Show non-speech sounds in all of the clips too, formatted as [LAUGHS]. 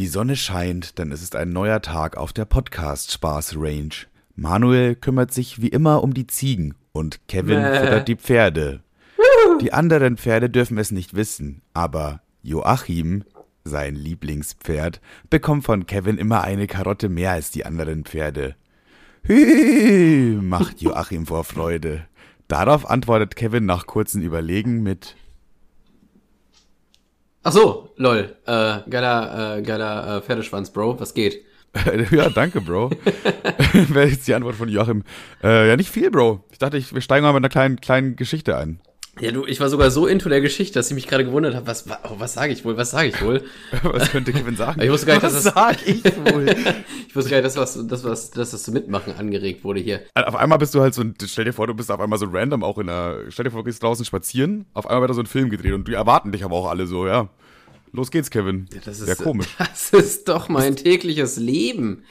Die Sonne scheint, denn es ist ein neuer Tag auf der Podcast-Spaß-Range. Manuel kümmert sich wie immer um die Ziegen und Kevin Mäh. füttert die Pferde. Die anderen Pferde dürfen es nicht wissen, aber Joachim, sein Lieblingspferd, bekommt von Kevin immer eine Karotte mehr als die anderen Pferde. Hü, macht Joachim vor Freude. Darauf antwortet Kevin nach kurzem Überlegen mit Ach so, lol. Äh, geiler, äh, geiler äh, Pferdeschwanz, Bro. Was geht? [LAUGHS] ja, danke, Bro. [LAUGHS] Wäre jetzt die Antwort von Joachim. Äh, ja, nicht viel, Bro. Ich dachte, ich, wir steigen mal mit einer kleinen, kleinen Geschichte ein. Ja, du, ich war sogar so into der Geschichte, dass ich mich gerade gewundert habe, was, wa- oh, was sage ich wohl, was sage ich wohl? [LAUGHS] Was könnte Kevin sagen? Ich wusste gar nicht, dass Was das- sag ich wohl? [LAUGHS] Ich wusste gar nicht, dass was, dass was, dass das zum Mitmachen angeregt wurde hier. auf einmal bist du halt so, ein- stell dir vor, du bist auf einmal so random auch in einer, stell dir vor, du gehst draußen spazieren, auf einmal wird da so ein Film gedreht und die erwarten dich aber auch alle so, ja. Los geht's, Kevin. Ja, das ist, Sehr komisch. [LAUGHS] Das ist doch mein tägliches Leben.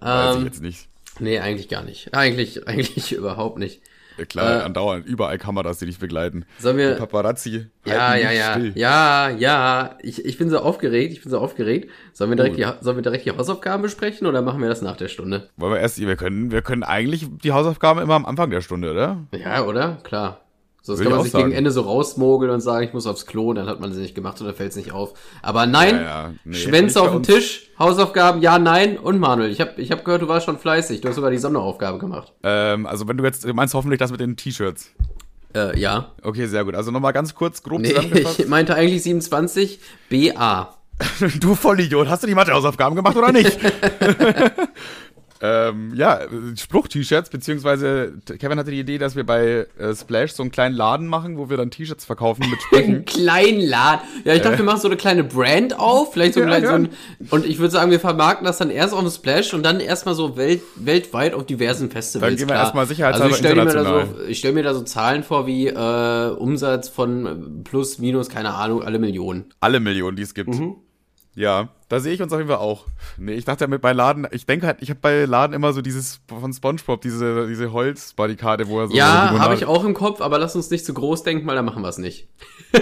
Weiß ich Ähm, jetzt nicht. nee, eigentlich gar nicht. Eigentlich, eigentlich überhaupt nicht. Ja, klar, äh, andauernd, überall Kameras, die dich begleiten. Sollen wir- Die Paparazzi. Ja, ja, ja, still. ja, ja. Ich, ich bin so aufgeregt, ich bin so aufgeregt. Sollen wir, direkt Oh. die, sollen wir direkt die Hausaufgaben besprechen oder machen wir das nach der Stunde? Wollen wir erst, wir können, wir können eigentlich die Hausaufgaben immer am Anfang der Stunde, oder? Ja, oder? Klar. Sonst Würde kann man sich sagen. gegen Ende so rausmogeln und sagen, ich muss aufs Klo, dann hat man sie nicht gemacht oder fällt es nicht auf. Aber nein, Ja, ja. Nee, Schwänze auf dem uns. Tisch, Hausaufgaben, ja, nein und Manuel. Ich habe ich hab gehört, du warst schon fleißig. Du hast sogar die Sonderaufgabe gemacht. Ähm, also wenn du jetzt, du meinst hoffentlich das mit den T-Shirts. Äh, ja. Okay, sehr gut. Also nochmal ganz kurz grob Nee, zusammengefasst. ich meinte eigentlich 27 BA. [LAUGHS] Du Vollidiot, hast du die Mathehausaufgaben gemacht oder nicht? [LAUGHS] ähm, ja, Spruch-T-Shirts, beziehungsweise Kevin hatte die Idee, dass wir bei äh, Splash so einen kleinen Laden machen, wo wir dann T-Shirts verkaufen mit Sprüchen. Ein [LAUGHS] kleinen Laden. Ja, ich dachte, wir machen so eine kleine Brand auf, vielleicht so, ein Ja, klein, so ja. ein, und ich würde sagen, wir vermarkten das dann erst auf dem Splash und dann erstmal so welt, weltweit auf diversen Festivals. Dann gehen wir klar. erstmal sicherheitshalber also ich stell mir so, ich stelle mir da so Zahlen vor wie äh, Umsatz von plus, minus, keine Ahnung, alle Millionen. Alle Millionen, die es gibt. Mhm. Ja, da sehe ich uns auf jeden Fall auch. Nee, ich dachte ja mit bei Laden, ich denke halt, ich habe bei Laden immer so dieses von SpongeBob, diese, diese Holzbarrikade, wo er so ja, Limonade- habe ich auch im Kopf, aber lass uns nicht zu groß denken, weil dann machen wir es nicht. [LAUGHS]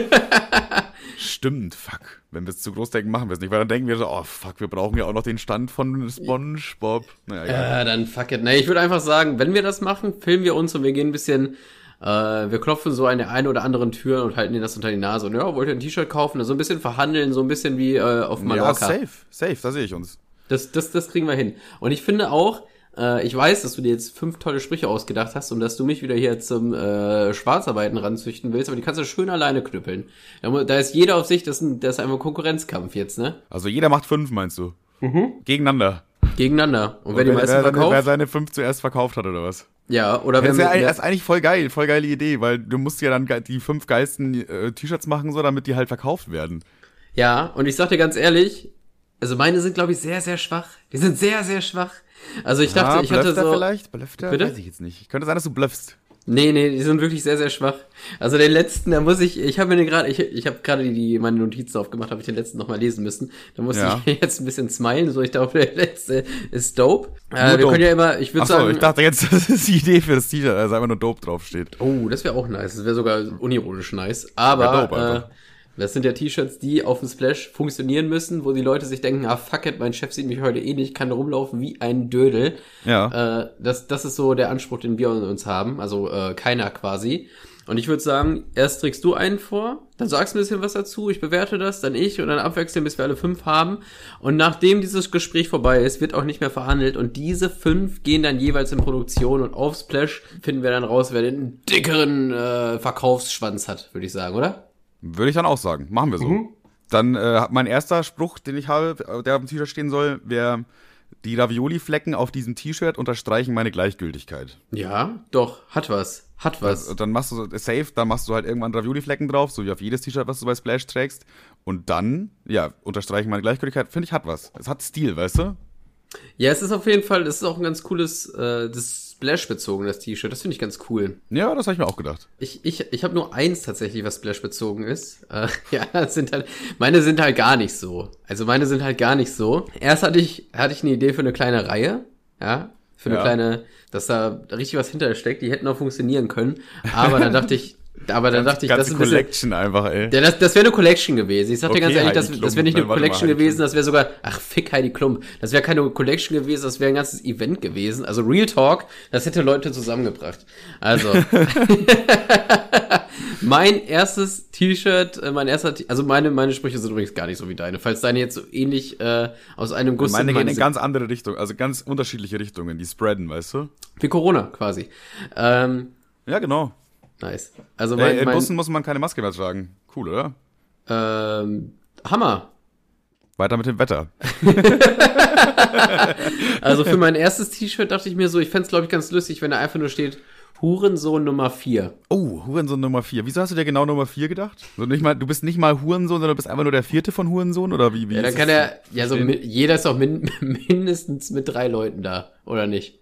Stimmt, fuck. Wenn wir es zu groß denken, machen wir es nicht, weil dann denken wir so, oh fuck, wir brauchen ja auch noch den Stand von SpongeBob. Naja, egal. Ja, dann fuck it. Nee, ich würde einfach sagen, wenn wir das machen, filmen wir uns und wir gehen ein bisschen, äh, wir klopfen so an der einen oder anderen Tür und halten dir das unter die Nase. Und ja, wollt ihr ein T-Shirt kaufen? So ein bisschen verhandeln, so ein bisschen wie äh, auf ja, Mallorca. safe, safe, da sehe ich uns. das, das, das kriegen wir hin. Und ich finde auch, äh, ich weiß, dass du dir jetzt fünf tolle Sprüche ausgedacht hast und dass du mich wieder hier zum äh, Schwarzarbeiten ranzüchten willst, aber die kannst du schön alleine knüppeln. Da, da ist jeder auf sich, das ist, ein, das ist einfach ein Konkurrenzkampf jetzt, ne? Also jeder macht fünf, meinst du? Gegeneinander. Gegeneinander. Und wer die meisten wer, seine, wer verkauft, seine fünf zuerst verkauft hat, oder was? ja, oder Das wer, ist, ja, mit- das ist eigentlich voll geil, voll geile Idee, weil du musst ja dann die fünf geilsten äh, T-Shirts machen, so damit die halt verkauft werden. Ja, und ich sag dir ganz ehrlich, also meine sind, glaube ich, sehr, sehr schwach. Die sind sehr, sehr schwach. Also ich dachte, Ah, ich hatte so. vielleicht? Blufft er? Bitte? Weiß ich jetzt nicht. Könnte sein, dass du bluffst. Nee, nee, die sind wirklich sehr, sehr schwach. Also den letzten, da muss ich, ich habe mir den gerade, ich, ich habe gerade die, die meine Notizen aufgemacht, habe ich den letzten nochmal lesen müssen. Da muss Ja. ich [LAUGHS] jetzt ein bisschen smilen, so ich glaube, der letzte ist dope. Äh, wir dope. können ja immer, ich würde sagen. ich dachte jetzt, [LAUGHS] das ist die Idee für das T-Shirt, also einfach nur Dope draufsteht. Oh, das wäre auch nice. Das wäre sogar unironisch nice. Aber Ja. Das sind ja T-Shirts, die auf dem Splash funktionieren müssen, wo die Leute sich denken, ah fuck it, mein Chef sieht mich heute eh nicht, ich kann rumlaufen wie ein Dödel. Ja. Äh, das, das ist so der Anspruch, den wir an uns haben. Also äh, keiner quasi. Und ich würde sagen, erst trägst du einen vor, dann sagst du ein bisschen was dazu, ich bewerte das, dann ich und dann abwechseln, bis wir alle fünf haben. Und nachdem dieses Gespräch vorbei ist, wird auch nicht mehr verhandelt und diese fünf gehen dann jeweils in Produktion und auf Splash finden wir dann raus, wer den dickeren äh, Verkaufsschwanz hat, würde ich sagen, oder? Würde ich dann auch sagen. Machen wir so. Mhm. Dann äh, mein erster Spruch, den ich habe, der auf dem T-Shirt stehen soll, wäre, die Ravioli-Flecken auf diesem T-Shirt unterstreichen meine Gleichgültigkeit. Ja, doch, hat was. Hat was. Also, dann machst du safe, dann machst du halt irgendwann Ravioli-Flecken drauf, so wie auf jedes T-Shirt, was du bei Splash trägst. Und dann, ja, unterstreichen meine Gleichgültigkeit, finde ich, hat was. Es hat Stil, weißt du? Ja, es ist auf jeden Fall, das ist auch ein ganz cooles, äh, das Splash-bezogenes T-Shirt. Das finde ich ganz cool. Ja, das habe ich mir auch gedacht. Ich, ich, ich habe nur eins tatsächlich, was Splash-bezogen ist. Äh, [LAUGHS] ja, das sind halt, meine sind halt gar nicht so. Also meine sind halt gar nicht so. Erst hatte ich, hatte ich eine Idee für eine kleine Reihe. Ja, für eine Ja. kleine, dass da richtig was hinter steckt. Die hätten auch funktionieren können. Aber dann dachte ich, Aber dann dachte ich, das ist ein bisschen, Collection einfach, ey. Ja, das, das wäre eine Collection gewesen. Ich sag dir Okay, ganz ehrlich, das, das wäre nicht eine Nein, warte mal, Collection gewesen, das wäre sogar, ach fick Heidi Klum. Das wäre keine Collection gewesen, das wäre ein ganzes Event gewesen. Also Real Talk, das hätte Leute zusammengebracht. Also, [LAUGHS] [LAUGHS] mein erstes T-Shirt, äh, mein erster, also meine, meine Sprüche sind übrigens gar nicht so wie deine. Falls deine jetzt so ähnlich äh, aus einem Guss Meine sind, gehen in ganz andere Richtungen, also ganz unterschiedliche Richtungen, die spreaden, weißt du? wie Corona quasi. Ähm, Ja, genau. Nice. Also Ey, mein, in mein Bussen muss man keine Maske mehr tragen. Cool, oder? ähm, Hammer. Weiter mit dem Wetter. [LAUGHS] Also für mein erstes T-Shirt dachte ich mir so, ich fänd's glaube ich ganz lustig, wenn da einfach nur steht Hurensohn Nummer 4. Oh, Hurensohn Nummer 4. Wieso hast du dir genau Nummer 4 gedacht? So nicht mal, du bist nicht mal Hurensohn, sondern du bist einfach nur der vierte von Hurensohn? Oder wie? wie Ja, dann kann er, ja so, mi- jeder ist doch min, [LAUGHS] mindestens mit drei Leuten da, oder nicht?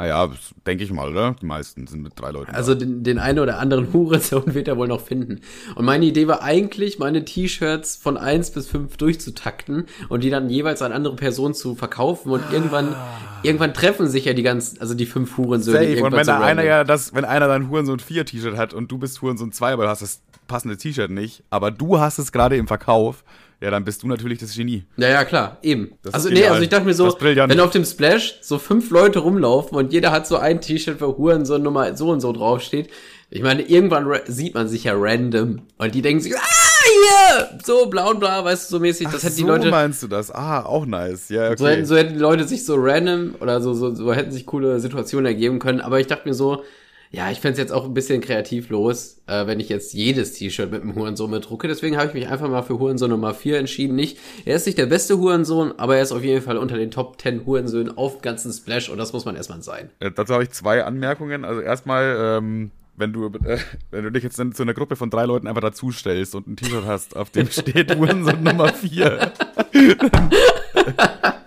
Ah ja, das denke ich mal, oder? Die meisten sind mit drei Leuten. Also den, den einen oder anderen [LAUGHS] Hurensohn wird er wohl noch finden. Und meine Idee war eigentlich, meine T-Shirts von eins bis fünf durchzutakten und die dann jeweils an andere Personen zu verkaufen und irgendwann, irgendwann treffen sich ja die ganzen, also die fünf da. Hurensöhne. Safe. Und wenn so da einer ja das, wenn einer dann Hurensohn 4 T-Shirt hat und du bist Hurensohn 2, aber du hast das passende T-Shirt nicht, aber du hast es gerade im Verkauf, ja, dann bist du natürlich das Genie. Ja, ja, klar, eben. Das also, nee, also ich dachte mir so, wenn auf dem Splash so fünf Leute rumlaufen und jeder hat so ein T-Shirt, wo Hurensohn Nummer so und so draufsteht. Ich meine, irgendwann sieht man sich ja random und die denken sich, ah, hier, so blau und blau, weißt du, so mäßig. Das Ach, hätten die so Leute, meinst du das? Ah, auch nice. Ja, okay. so hätten, so hätten die Leute sich so random oder so, so, so hätten sich coole Situationen ergeben können. Aber ich dachte mir so, ja, ich fänd's jetzt auch ein bisschen kreativlos, äh, wenn ich jetzt jedes T-Shirt mit einem Hurensohn bedrucke. Deswegen habe ich mich einfach mal für Hurensohn Nummer 4 entschieden. Nicht, er ist nicht der beste Hurensohn, aber er ist auf jeden Fall unter den Top 10 Hurensöhnen auf dem ganzen Splash und das muss man erstmal sein. Äh, Dazu habe ich zwei Anmerkungen. Also erstmal, ähm, wenn du, äh, wenn du dich jetzt zu einer Gruppe von drei Leuten einfach dazustellst und ein T-Shirt hast, auf dem steht Hurensohn Nummer 4. [LAUGHS] [LAUGHS]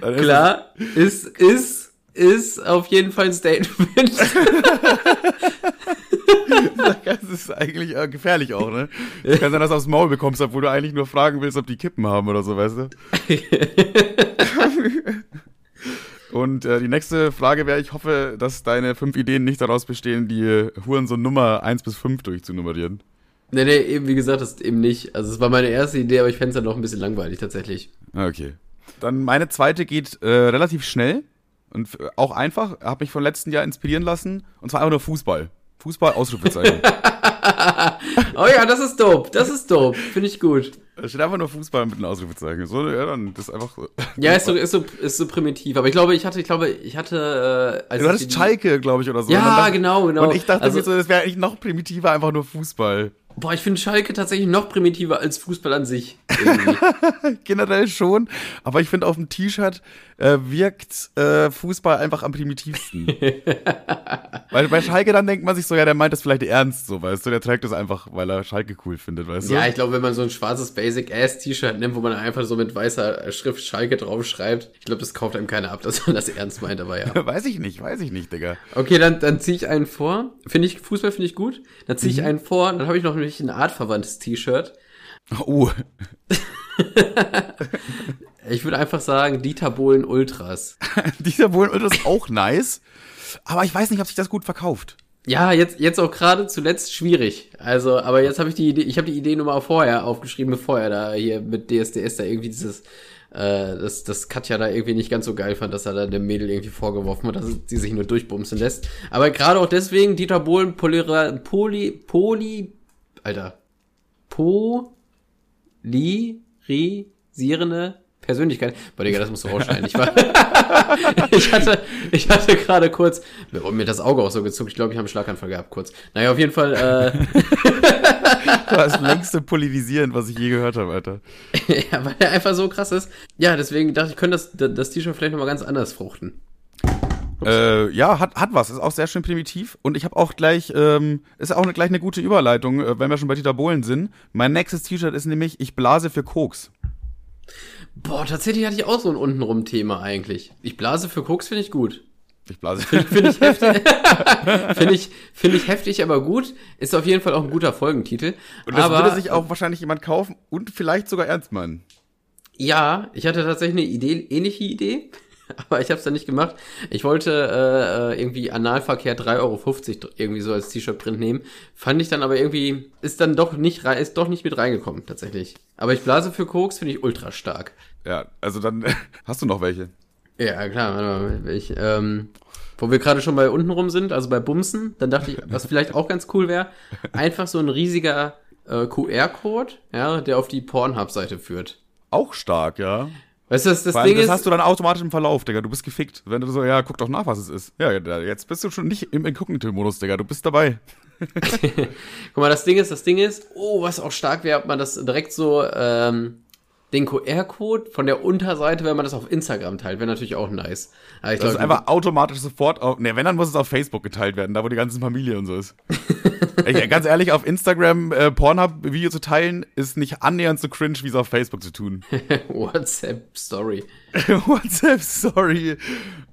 dann ist Klar, ist, ist, ist auf jeden Fall ein Statement. [LAUGHS] Das ist eigentlich äh, gefährlich auch, ne? Es kann sein, dass du aufs Maul bekommst, obwohl du eigentlich nur fragen willst, ob die Kippen haben oder so, weißt du? [LAUGHS] Und äh, die nächste Frage wäre, ich hoffe, dass deine fünf Ideen nicht daraus bestehen, die Hurensohn Nummer 1 bis 5 durchzunummerieren. nee, nee, eben wie gesagt, das eben nicht. Also es war meine erste Idee, aber ich fänd's dann noch ein bisschen langweilig tatsächlich. Ah, Okay. Dann meine zweite geht äh, relativ schnell und auch einfach. Habe mich von letzten Jahr inspirieren lassen. Und zwar einfach nur Fußball. Fußball, Ausrufezeichen. [LAUGHS] Oh ja, das ist dope, das ist dope, finde ich gut. Da steht einfach nur Fußball mit einem Ausrufezeichen. So, ja, dann das ist einfach so. Ja, ist so, ist so, ist so primitiv. Aber ich glaube, ich hatte, ich glaube, ich hatte, äh, als Du hattest die- Schalke, glaube ich, oder so. Ja, dachte- genau, genau. Und ich dachte Also- so, das wäre eigentlich noch primitiver, einfach nur Fußball. Boah, ich finde Schalke tatsächlich noch primitiver als Fußball an sich. [LAUGHS] Generell schon. Aber ich finde, auf dem T-Shirt äh, wirkt äh, Fußball einfach am primitivsten. [LAUGHS] weil bei Schalke dann denkt man sich so, ja, der meint das vielleicht ernst, so, weißt du. Der trägt das einfach, weil er Schalke cool findet, weißt du. ja, ich glaube, wenn man so ein schwarzes Basic-Ass-T-Shirt nimmt, wo man einfach so mit weißer Schrift Schalke draufschreibt, ich glaube, das kauft einem keiner ab, [LAUGHS] dass man das ernst meint, aber ja. [LAUGHS] Weiß ich nicht, weiß ich nicht, Digga. Okay, dann, dann ziehe ich einen vor. Finde ich, Fußball finde ich gut. Dann ziehe Mhm. ich einen vor, dann habe ich noch nämlich ein artverwandtes T-Shirt. Oh, Ich würde einfach sagen, Dieter Bohlen Ultras. dieser Bullen ist auch nice. Aber ich weiß nicht, ob sich das gut verkauft. Ja, jetzt, jetzt auch gerade zuletzt schwierig. Also, aber jetzt habe ich die Idee, ich habe die Idee nur mal vorher aufgeschrieben, bevor er da hier mit DSDS da irgendwie dieses, äh, das, das Katja da irgendwie nicht ganz so geil fand, dass er da dem Mädel irgendwie vorgeworfen hat, dass sie sich nur durchbumsen lässt. Aber gerade auch deswegen, Dieter Bohlen, Polira, Poli, Poli, Alter, polarisierende Persönlichkeit. Boah, Digga, das musst du rausschneiden. Ich, war [LAUGHS] ich hatte, ich hatte gerade kurz, mir hat das Auge auch so gezuckt. Ich glaube, ich habe einen Schlaganfall gehabt, kurz. Naja, auf jeden Fall, äh, [LAUGHS] Das längste Polyvisierend, was ich je gehört habe, Alter. [LAUGHS] ja, weil er einfach so krass ist. Ja, deswegen dachte ich, könnte das, das T-Shirt vielleicht nochmal ganz anders fruchten. Äh, ja, hat, hat was. Ist auch sehr schön primitiv. Und ich habe auch gleich, ähm, ist auch eine, gleich eine gute Überleitung, äh, wenn wir schon bei Dieter Bohlen sind. Mein nächstes T-Shirt ist nämlich, ich blase für Koks. Boah, tatsächlich hatte ich auch so ein untenrum Thema eigentlich. Ich blase für Koks, finde ich gut. Ich blase. [LAUGHS] Finde ich heftig. [LAUGHS] finde ich, finde ich heftig, aber gut. Ist auf jeden Fall auch ein guter Folgentitel. Und das aber, würde sich auch wahrscheinlich jemand kaufen und vielleicht sogar ernst meinen. Ja, ich hatte tatsächlich eine Idee, ähnliche Idee. [LAUGHS] aber ich habe es dann nicht gemacht. Ich wollte äh, äh irgendwie Analverkehr 3,50 Euro irgendwie so als T-Shirt-Print nehmen. Fand ich dann aber irgendwie, ist dann doch nicht, ist doch nicht mit reingekommen, tatsächlich. Aber ich blase für Koks, finde ich ultra stark. Ja, also dann [LAUGHS] hast du noch welche. Ja, klar, warte mal, ich, ähm, wo wir gerade schon bei unten rum sind, also bei Bumsen, dann dachte ich, was vielleicht auch ganz cool wäre, einfach so ein riesiger äh, QR-Code, ja, der auf die Pornhub-Seite führt. Auch stark, ja. Weißt du, das, das Ding das ist. hast du dann automatisch im Verlauf, Digga. Du bist gefickt. Wenn du so, ja, guck doch nach, was es ist. Ja, jetzt bist du schon nicht im Inkognito-Modus, Digga. Du bist dabei. [LAUGHS] Guck mal, das Ding ist, das Ding ist, oh, was auch stark wäre, ob man das direkt so ähm, den QR-Code von der Unterseite, wenn man das auf Instagram teilt, wäre natürlich auch nice. Das glaub, ist einfach automatisch sofort auf, ne, wenn, dann muss es auf Facebook geteilt werden, da wo die ganze Familie und so ist. [LAUGHS] ich, ganz ehrlich, auf Instagram äh, Pornhub-Video zu teilen, ist nicht annähernd so cringe, wie es auf Facebook zu tun. [LAUGHS] WhatsApp-Story. WhatsApp-Story. [LAUGHS]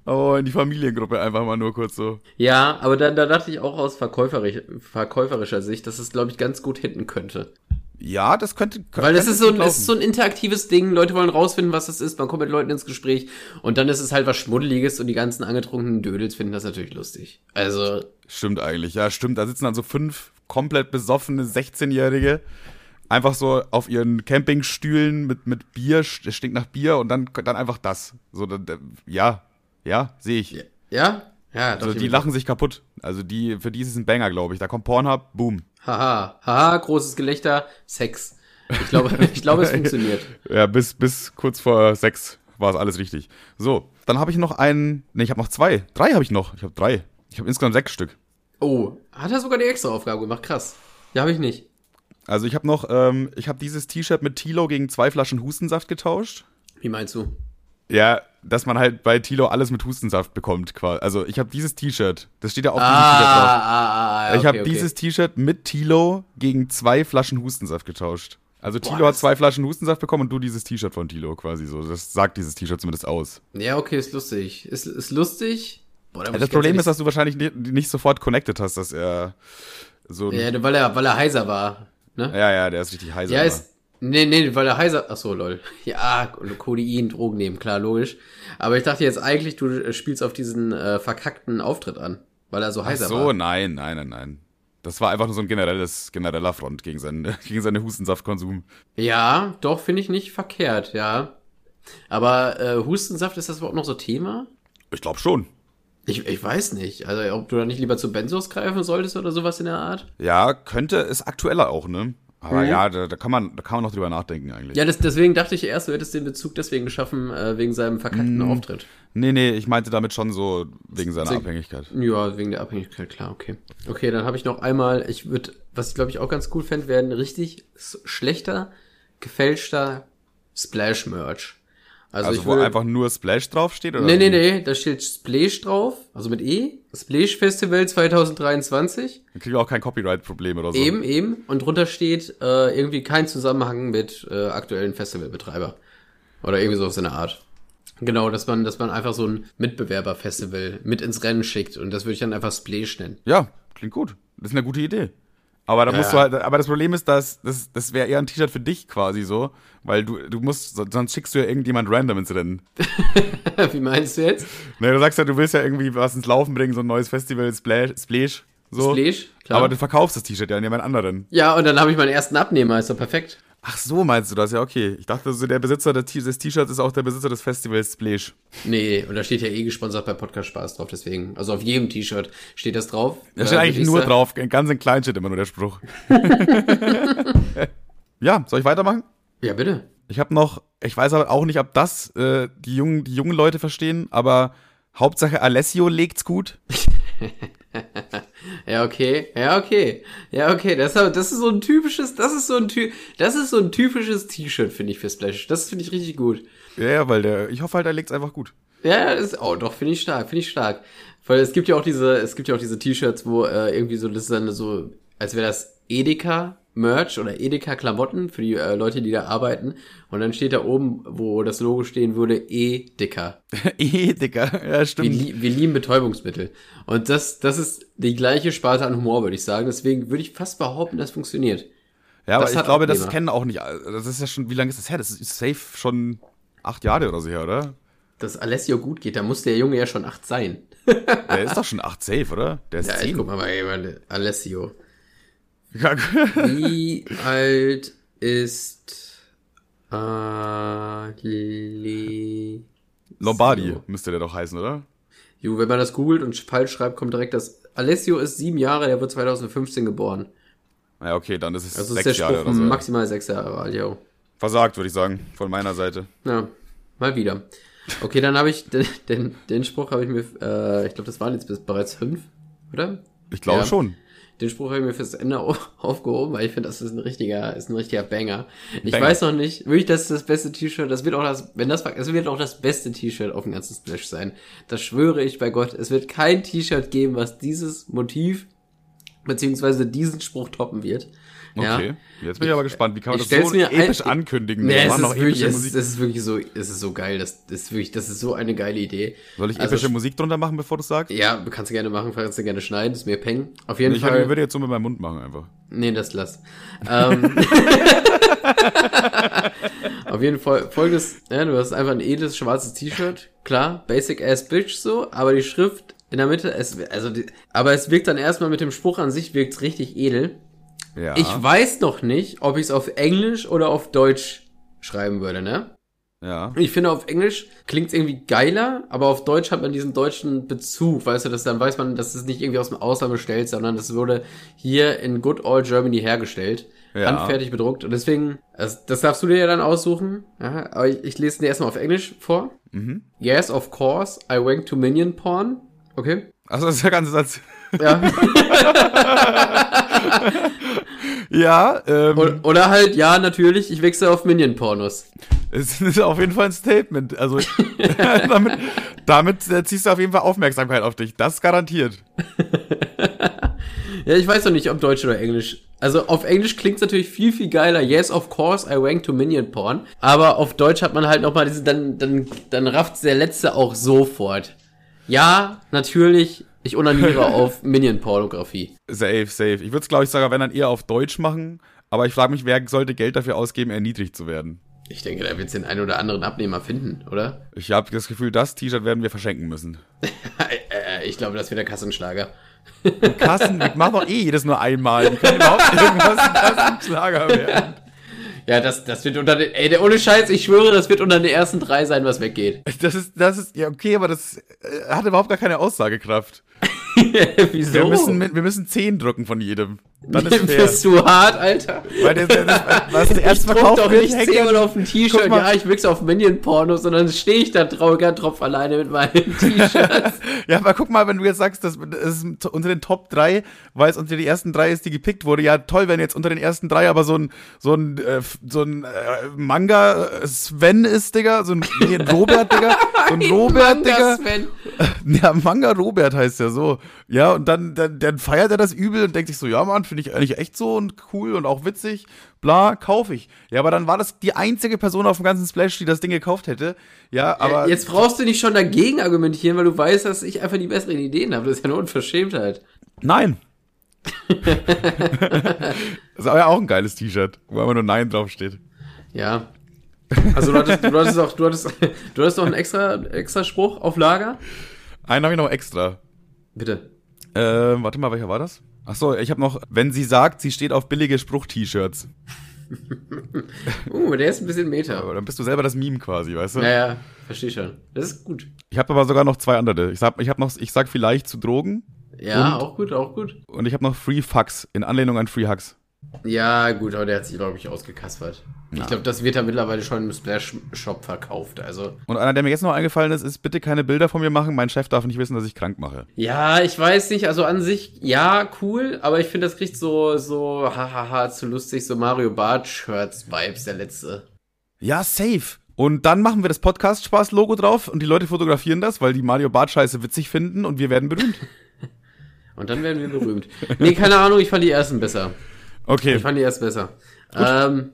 Oh, in die Familiengruppe einfach mal nur kurz so. Ja, aber da, da dachte ich auch aus verkäuferisch, verkäuferischer Sicht, dass es, glaube ich, ganz gut hinten könnte. Ja, das könnte. könnte Weil das ist so, ein, ist so ein interaktives Ding. Leute wollen rausfinden, was das ist. Man kommt mit Leuten ins Gespräch und dann ist es halt was Schmuddeliges und die ganzen angetrunkenen Dödels finden das natürlich lustig. Also. Stimmt eigentlich, ja, stimmt. Da sitzen dann so fünf komplett besoffene 16-Jährige einfach so auf ihren Campingstühlen mit, mit Bier, es stinkt nach Bier und dann, dann einfach das. So, ja, ja, sehe ich. Ja? Ja. Also die lachen sich kaputt. Also die, für die ist es ein Banger, glaube ich. Da kommt Pornhub, boom. Haha, haha, großes Gelächter, Sex. Ich glaube, [LAUGHS] ich glaube, es funktioniert. [LAUGHS] Ja, bis, bis kurz vor sechs war es alles richtig. So, dann habe ich noch einen, ne, ich habe noch zwei. Drei habe ich noch. Ich habe drei. Ich habe insgesamt sechs Stück. Oh, hat er sogar die extra Aufgabe gemacht, krass. Ja, habe ich nicht. Also ich habe noch, ähm, ich habe dieses T-Shirt mit Tilo gegen zwei Flaschen Hustensaft getauscht. Wie meinst du? Ja, dass man halt bei Tilo alles mit Hustensaft bekommt. Quasi. Also ich habe dieses T-Shirt, das steht ja auf ah, diesem T-Shirt drauf. Ah, ah, ah, ich habe okay. dieses T-Shirt mit Tilo gegen zwei Flaschen Hustensaft getauscht. Also Boah, Tilo hat zwei Flaschen Hustensaft bekommen und du dieses T-Shirt von Tilo quasi so. Das sagt dieses T-Shirt zumindest aus. Ja, okay, ist lustig. Ist, ist lustig. Boah, ja, das Problem ist, dass du wahrscheinlich nicht, nicht, sofort connected hast, dass er so. Ja, weil er, weil er heiser war. Ne? Ja, ja, der ist richtig heiser. Ja, ist, Nee, nee, weil er heiser. Ach so, lol. [LAUGHS] Ja, Codein, Drogen nehmen, klar, logisch. Aber ich dachte jetzt eigentlich, du spielst auf diesen äh, verkackten Auftritt an, weil er so heiser Ach so, war. so, nein, nein, nein, nein. Das war einfach nur so ein generelles, genereller Front gegen seinen, [LAUGHS] gegen seinen Hustensaftkonsum. Ja, doch, finde ich nicht verkehrt, ja. Aber äh, Hustensaft, ist das überhaupt noch so Thema? Ich glaube schon. Ich, ich weiß nicht. Also, ob du da nicht lieber zu Benzos greifen solltest oder sowas in der Art? Ja, könnte es aktueller auch, ne? Aber mhm. ja, da, da, kann man, da kann man noch drüber nachdenken eigentlich. Ja, das, deswegen dachte ich erst, du hättest den Bezug deswegen geschaffen, äh, wegen seinem verkackten mm. Auftritt. Nee, nee, ich meinte damit schon so wegen seiner Se Abhängigkeit. Ja, wegen der Abhängigkeit, klar, okay. Okay, dann habe ich noch einmal, ich würde, was ich glaube ich auch ganz cool fände, wäre ein richtig schlechter, gefälschter Splash-Merch. Also, also wo will, einfach nur Splash draufsteht? Oder nee, nee, nee, da steht Splash drauf, also mit E. Splash Festival 2023. Dann kriegen wir auch kein Copyright-Problem oder so. Eben, eben. Und drunter steht äh, irgendwie kein Zusammenhang mit äh, aktuellen Festivalbetreiber. Oder irgendwie so auf seine Art. Genau, dass man, dass man einfach so ein Mitbewerberfestival mit ins Rennen schickt. Und das würde ich dann einfach Splash nennen. Ja, klingt gut. Das ist eine gute Idee. Aber da musst ja. du halt, aber das Problem ist, dass das, das wäre eher ein T-Shirt für dich quasi so, weil du, du musst, sonst schickst du ja irgendjemand random ins Rennen. [LAUGHS] Wie meinst du jetzt? Ne, du sagst ja, du willst ja irgendwie was ins Laufen bringen, so ein neues Festival, Splash, Splash. So. Splash, klar. Aber du verkaufst das T-Shirt ja an jemand anderen. Ja, und dann habe ich meinen ersten Abnehmer, ist doch perfekt. Ach so, meinst du das? Ja, okay. Ich dachte, so der Besitzer des T-Shirts ist auch der Besitzer des Festivals Splash. Nee, und da steht ja eh gesponsert bei Podcast Spaß drauf, deswegen. Also auf jedem T-Shirt steht das drauf. Da steht äh, eigentlich nur drauf, ganz in klein steht immer nur der Spruch. [LAUGHS] ja, soll ich weitermachen? Ja, bitte. Ich habe noch, ich weiß aber auch nicht, ob das äh, die, jungen, die jungen Leute verstehen, aber Hauptsache Alessio legt's gut. [LAUGHS] ja, okay. Ja, okay. Ja, okay. Das, das ist so ein typisches, das ist so ein das ist so ein typisches T-Shirt, finde ich, für Splash. Das finde ich richtig gut. Ja, ja, weil der, ich hoffe halt, er legt's einfach gut. Ja, ist, oh, doch, finde ich stark, finde ich stark. Weil es gibt ja auch diese, es gibt ja auch diese T-Shirts, wo äh, irgendwie so, das ist dann so, als wäre das Edeka Merch oder Edeka Klamotten für die äh, Leute, die da arbeiten. Und dann steht da oben, wo das Logo stehen würde, E-Dicker. [LAUGHS] E-Dicker, ja, stimmt. Wir, wir, lieben Betäubungsmittel. Und das, das ist die gleiche Sparte an Humor, würde ich sagen. Deswegen würde ich fast behaupten, das funktioniert. Ja, das aber ich glaube, das kennen auch nicht. Das ist ja schon, wie lange ist das her? Das ist safe schon acht Jahre oder so her, oder? dass Alessio gut geht, da muss der Junge ja schon acht sein. Der ist doch schon 8 safe, oder? Der ist Ja, 10. guck mal jemand, Alessio. Wie alt ist Ali? Lombardi müsste der doch heißen, oder? Jo, wenn man das googelt und falsch schreibt, kommt direkt das. Alessio ist sieben Jahre, der wird 2015 geboren. Ja, okay, dann ist es Also ist sechs der Jahre Spruch oder so. maximal sechs Jahre alt, jo. Versagt, würde ich sagen, von meiner Seite. Ja, mal wieder. Okay, dann habe ich den, den, den Spruch habe ich mir, äh, ich glaube, das waren jetzt bis, bereits fünf, oder? Ich glaube Ja. schon. Den Spruch habe ich mir fürs Ende au- [LAUGHS] aufgehoben, weil ich finde, das ist ein richtiger, ist ein richtiger Banger. Ich Banger. weiß noch nicht, wirklich, das ist das beste T-Shirt. Das wird auch das, wenn das, es wird auch das beste T-Shirt auf dem ganzen Splash sein. Das schwöre ich bei Gott. Es wird kein T-Shirt geben, was dieses Motiv beziehungsweise diesen Spruch toppen wird. Okay. Jetzt bin ich aber gespannt. Wie kann man ich das so mir ein- episch ankündigen? Nee, es ist, wirklich, es, es ist wirklich so, es ist so geil. Das, das ist wirklich, das ist so eine geile Idee. Soll ich Also, epische Musik drunter machen, bevor du sagst? Ja, kannst du gerne machen, kannst du gerne schneiden, ist mir peng. Auf jeden Ich Fall. würde jetzt so mit meinem Mund machen einfach. Nee, das lass. Ähm, [LAUGHS] auf jeden Fall folgendes, ja, du hast einfach ein edles schwarzes T-Shirt, klar, basic ass bitch so, aber die Schrift in der Mitte, es, also die, aber es wirkt dann erstmal mit dem Spruch an sich wirkt's richtig edel. Ja. Ich weiß noch nicht, ob ich es auf Englisch oder auf Deutsch schreiben würde, ne? ja. Ich finde, auf Englisch klingt's irgendwie geiler, aber auf Deutsch hat man diesen deutschen Bezug, weißt du, dass dann weiß man, dass es nicht irgendwie aus dem Ausland bestellt, sondern das wurde hier in Good Old Germany hergestellt, Ja. handfertig bedruckt und deswegen, das, das darfst du dir ja dann aussuchen, ja, aber ich, ich lese dir erstmal auf Englisch vor. Mhm. Yes, of course, I went to Minion Porn. Okay. Achso, das ist der ganze Satz. Ja. [LAUGHS] Ja, ähm, O- Oder halt, ja, natürlich, ich wechsle auf Minion Pornos. es ist auf jeden Fall ein Statement. Also [LAUGHS] damit, damit ziehst du auf jeden Fall Aufmerksamkeit auf dich. Das garantiert. [LAUGHS] Ja, ich weiß noch nicht, ob Deutsch oder Englisch. Also auf Englisch klingt's natürlich viel, viel geiler. Yes, of course, I wank to Minion Porn. Aber auf Deutsch hat man halt nochmal diese, dann, dann, dann rafft's der Letzte auch sofort. Ja, natürlich, ich onaniere auf [LAUGHS] Minion-Pornografie. Safe, safe. Ich würde es, glaube ich, sogar, wenn dann eher auf Deutsch machen. Aber ich frage mich, wer sollte Geld dafür ausgeben, erniedrigt zu werden? Ich denke, da wird's den einen oder anderen Abnehmer finden, oder? Ich habe das Gefühl, das T-Shirt werden wir verschenken müssen. [LAUGHS] äh, ich glaube, das wird der Kassenschlager. Kassen, wir machen doch eh jedes nur einmal. Die können überhaupt [LAUGHS] irgendwas ein Kassenschlager werden. Ja, das, das wird unter den, ey, der, ohne Scheiß, ich schwöre, das wird unter den ersten drei sein, was weggeht. [LAUGHS] Das ist, das ist, ja, okay, aber das äh, hat überhaupt gar keine Aussagekraft. [LAUGHS] Wieso? Wir müssen, wir müssen 10 drücken von jedem. Dann ist [LAUGHS] fair. Bist du hart, Alter? Weil der, der, das, was zuerst [LAUGHS] Ich druck doch nicht zehnmal auf ein T-Shirt, ja, ich wichse auf Minion-Porno, sondern stehe ich da trauriger Tropf alleine mit meinem [LAUGHS] T-Shirt. Ja, aber guck mal, wenn du jetzt sagst, das ist unter den Top 3, weil es unter die ersten drei ist, die gepickt wurde. Ja, toll, wenn jetzt unter den ersten drei aber so ein, so ein, äh, so ein äh, Manga äh, ist, Digga. So ein, nee, Robert, Digga. So ein Robert, Digga. Sven. Ja, Manga Robert heißt ja so. Ja, und dann, dann, dann feiert er das übel und denkt sich so, ja, Mann, finde ich eigentlich echt so und cool und auch witzig. Bla, kaufe ich. Ja, aber dann war das die einzige Person auf dem ganzen Splash, die das Ding gekauft hätte. Ja, aber. Jetzt brauchst du nicht schon dagegen argumentieren, weil du weißt, dass ich einfach die besseren Ideen habe. Das ist ja eine Unverschämtheit. Nein. [LAUGHS] das ist aber ja auch ein geiles T-Shirt, wo immer nur Nein draufsteht. Ja. Also du hattest, du hattest auch, du hattest, du hattest auch einen extra, extra Spruch auf Lager? Einen habe ich noch extra. Bitte. Ähm, warte mal, welcher war das? Ach so, ich habe noch, wenn sie sagt, sie steht auf billige Spruch-T-Shirts. [LAUGHS] Uh, der ist ein bisschen Meta. Aber Dann bist du selber das Meme quasi, weißt du? Ja, ja, verstehe schon. Das ist gut. Ich habe aber sogar noch zwei andere. Ich sag, ich hab noch, ich sag vielleicht zu Drogen Ja, Und- auch gut, auch gut. und ich habe noch Free Fucks in Anlehnung an Free Hugs. Ja, gut, aber der hat sich, glaube ich, ausgekaspert. Ich glaube, das wird ja mittlerweile schon im Splash-Shop verkauft. Also, Und einer, der mir jetzt noch eingefallen ist, ist bitte keine Bilder von mir machen. Mein Chef darf nicht wissen, dass ich krank mache. ja, ich weiß nicht, also an sich, ja, cool, aber ich finde, das kriegt so, so, hahaha, zu lustig, so Mario Bart-Shirts-Vibes, der letzte. Ja, safe. Und dann machen wir das Podcast-Spaß-Logo drauf und die Leute fotografieren das, weil die Mario Bart-Scheiße witzig finden und wir werden berühmt. [LAUGHS] Und dann werden wir berühmt. nee, keine Ahnung, ich fand die ersten besser. Okay. Ich fand die erst besser. Ähm,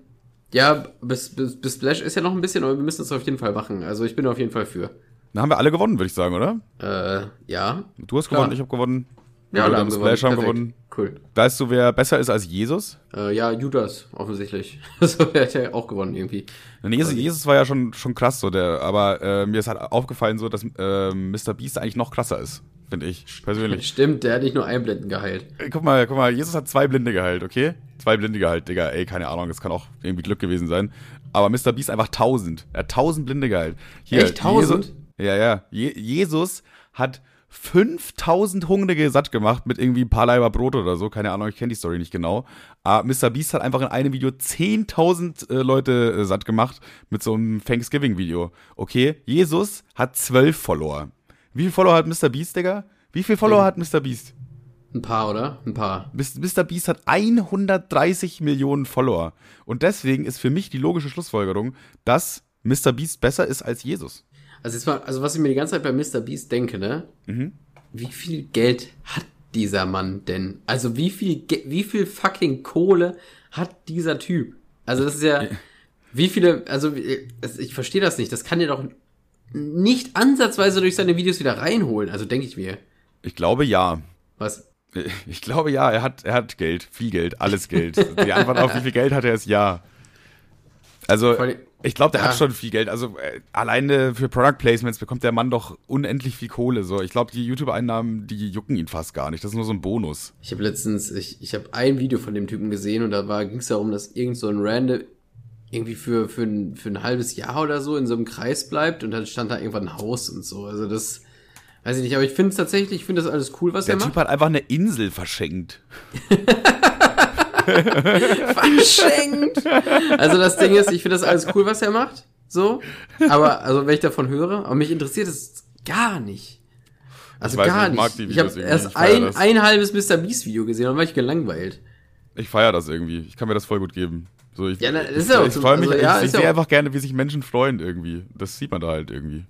ja, bis, bis, bis Splash ist ja noch ein bisschen, aber wir müssen es auf jeden Fall machen. Also ich bin auf jeden Fall für. Dann haben wir alle gewonnen, würde ich sagen, oder? Äh, ja. Du hast Klar. gewonnen, ich habe gewonnen. Ja, da am Splash haben Perfekt. gewonnen. Cool. Weißt du, wer besser ist als Jesus? Äh, ja, Judas, offensichtlich. [LAUGHS] so, der hat ja auch gewonnen irgendwie. Jesus, Jesus war ja schon, schon krass, so der, aber äh, mir ist halt aufgefallen, so, dass äh, Mr. Beast eigentlich noch krasser ist, finde ich, persönlich. [LAUGHS] Stimmt, der hat nicht nur Einblenden geheilt. Äh, Guck mal, guck mal, Jesus hat zwei Blinde geheilt, okay? Zwei Blinde geheilt, Digga, ey, keine Ahnung, das kann auch irgendwie Glück gewesen sein. Aber Mr. Beast einfach tausend. Er hat tausend Blinde geheilt. Echt, 1000? Jesus, ja, ja. Je, Jesus hat 5000 Hungrige satt gemacht mit irgendwie ein paar Leiber Brot oder so. Keine Ahnung, ich kenne die Story nicht genau. Aber Mr. Beast hat einfach in einem Video 10.000 äh, Leute äh, satt gemacht mit so einem Thanksgiving-Video. Okay, Jesus hat 12 Follower. Wie viel Follower hat Mr. Beast, Digga? Wie viel Follower hat Mr. Beast? Ein paar, oder? Ein paar. Mr. Beast hat 130 Millionen Follower. Und deswegen ist für mich die logische Schlussfolgerung, dass Mr. Beast besser ist als Jesus. Also jetzt mal, also was ich mir die ganze Zeit bei Mr. Beast denke, ne? Mhm. Wie viel Geld hat dieser Mann denn? Also wie viel, Ge wie viel fucking Kohle hat dieser Typ? Also das ist ja, wie viele, also ich verstehe das nicht. Das kann er doch nicht ansatzweise durch seine Videos wieder reinholen. Also denke ich mir. Ich glaube ja. Was? [LAUGHS] Ich glaube ja, er hat, er hat Geld, viel Geld, alles Geld. Die Antwort auf wie viel Geld hat er ist ja. Also, Vor allem- ich glaube, der Ja. hat schon viel Geld. Also, äh, alleine für Product Placements bekommt der Mann doch unendlich viel Kohle. So, ich glaube, die YouTube-Einnahmen, die jucken ihn fast gar nicht. Das ist nur so ein Bonus. Ich habe letztens, ich, ich habe ein Video von dem Typen gesehen und da ging es darum, dass irgend so ein Random irgendwie für, für, ein, für ein halbes Jahr oder so in so einem Kreis bleibt und dann stand da irgendwann ein Haus und so. Also das, weiß ich nicht, aber ich finde es tatsächlich, ich finde das alles cool, was Der er Typ macht. hat einfach eine Insel verschenkt. [LAUGHS] Verschenkt! Also das Ding ist, ich finde das alles cool, was er macht. So. Aber, also wenn ich davon höre, aber mich interessiert es gar nicht. Also Ich weiß gar nicht, ich mag die ich Videos habe irgendwie, erst ich ein, das. ein halbes Mr. Beast Video gesehen und war ich gelangweilt. Ich feiere das irgendwie. Ich kann mir das voll gut geben. So, ich Ja, na, das ich, ist ja auch ich so- freue mich, also, ja, ich, ich ist ja sehe auch- einfach gerne, wie sich Menschen freuen irgendwie. Das sieht man da halt irgendwie.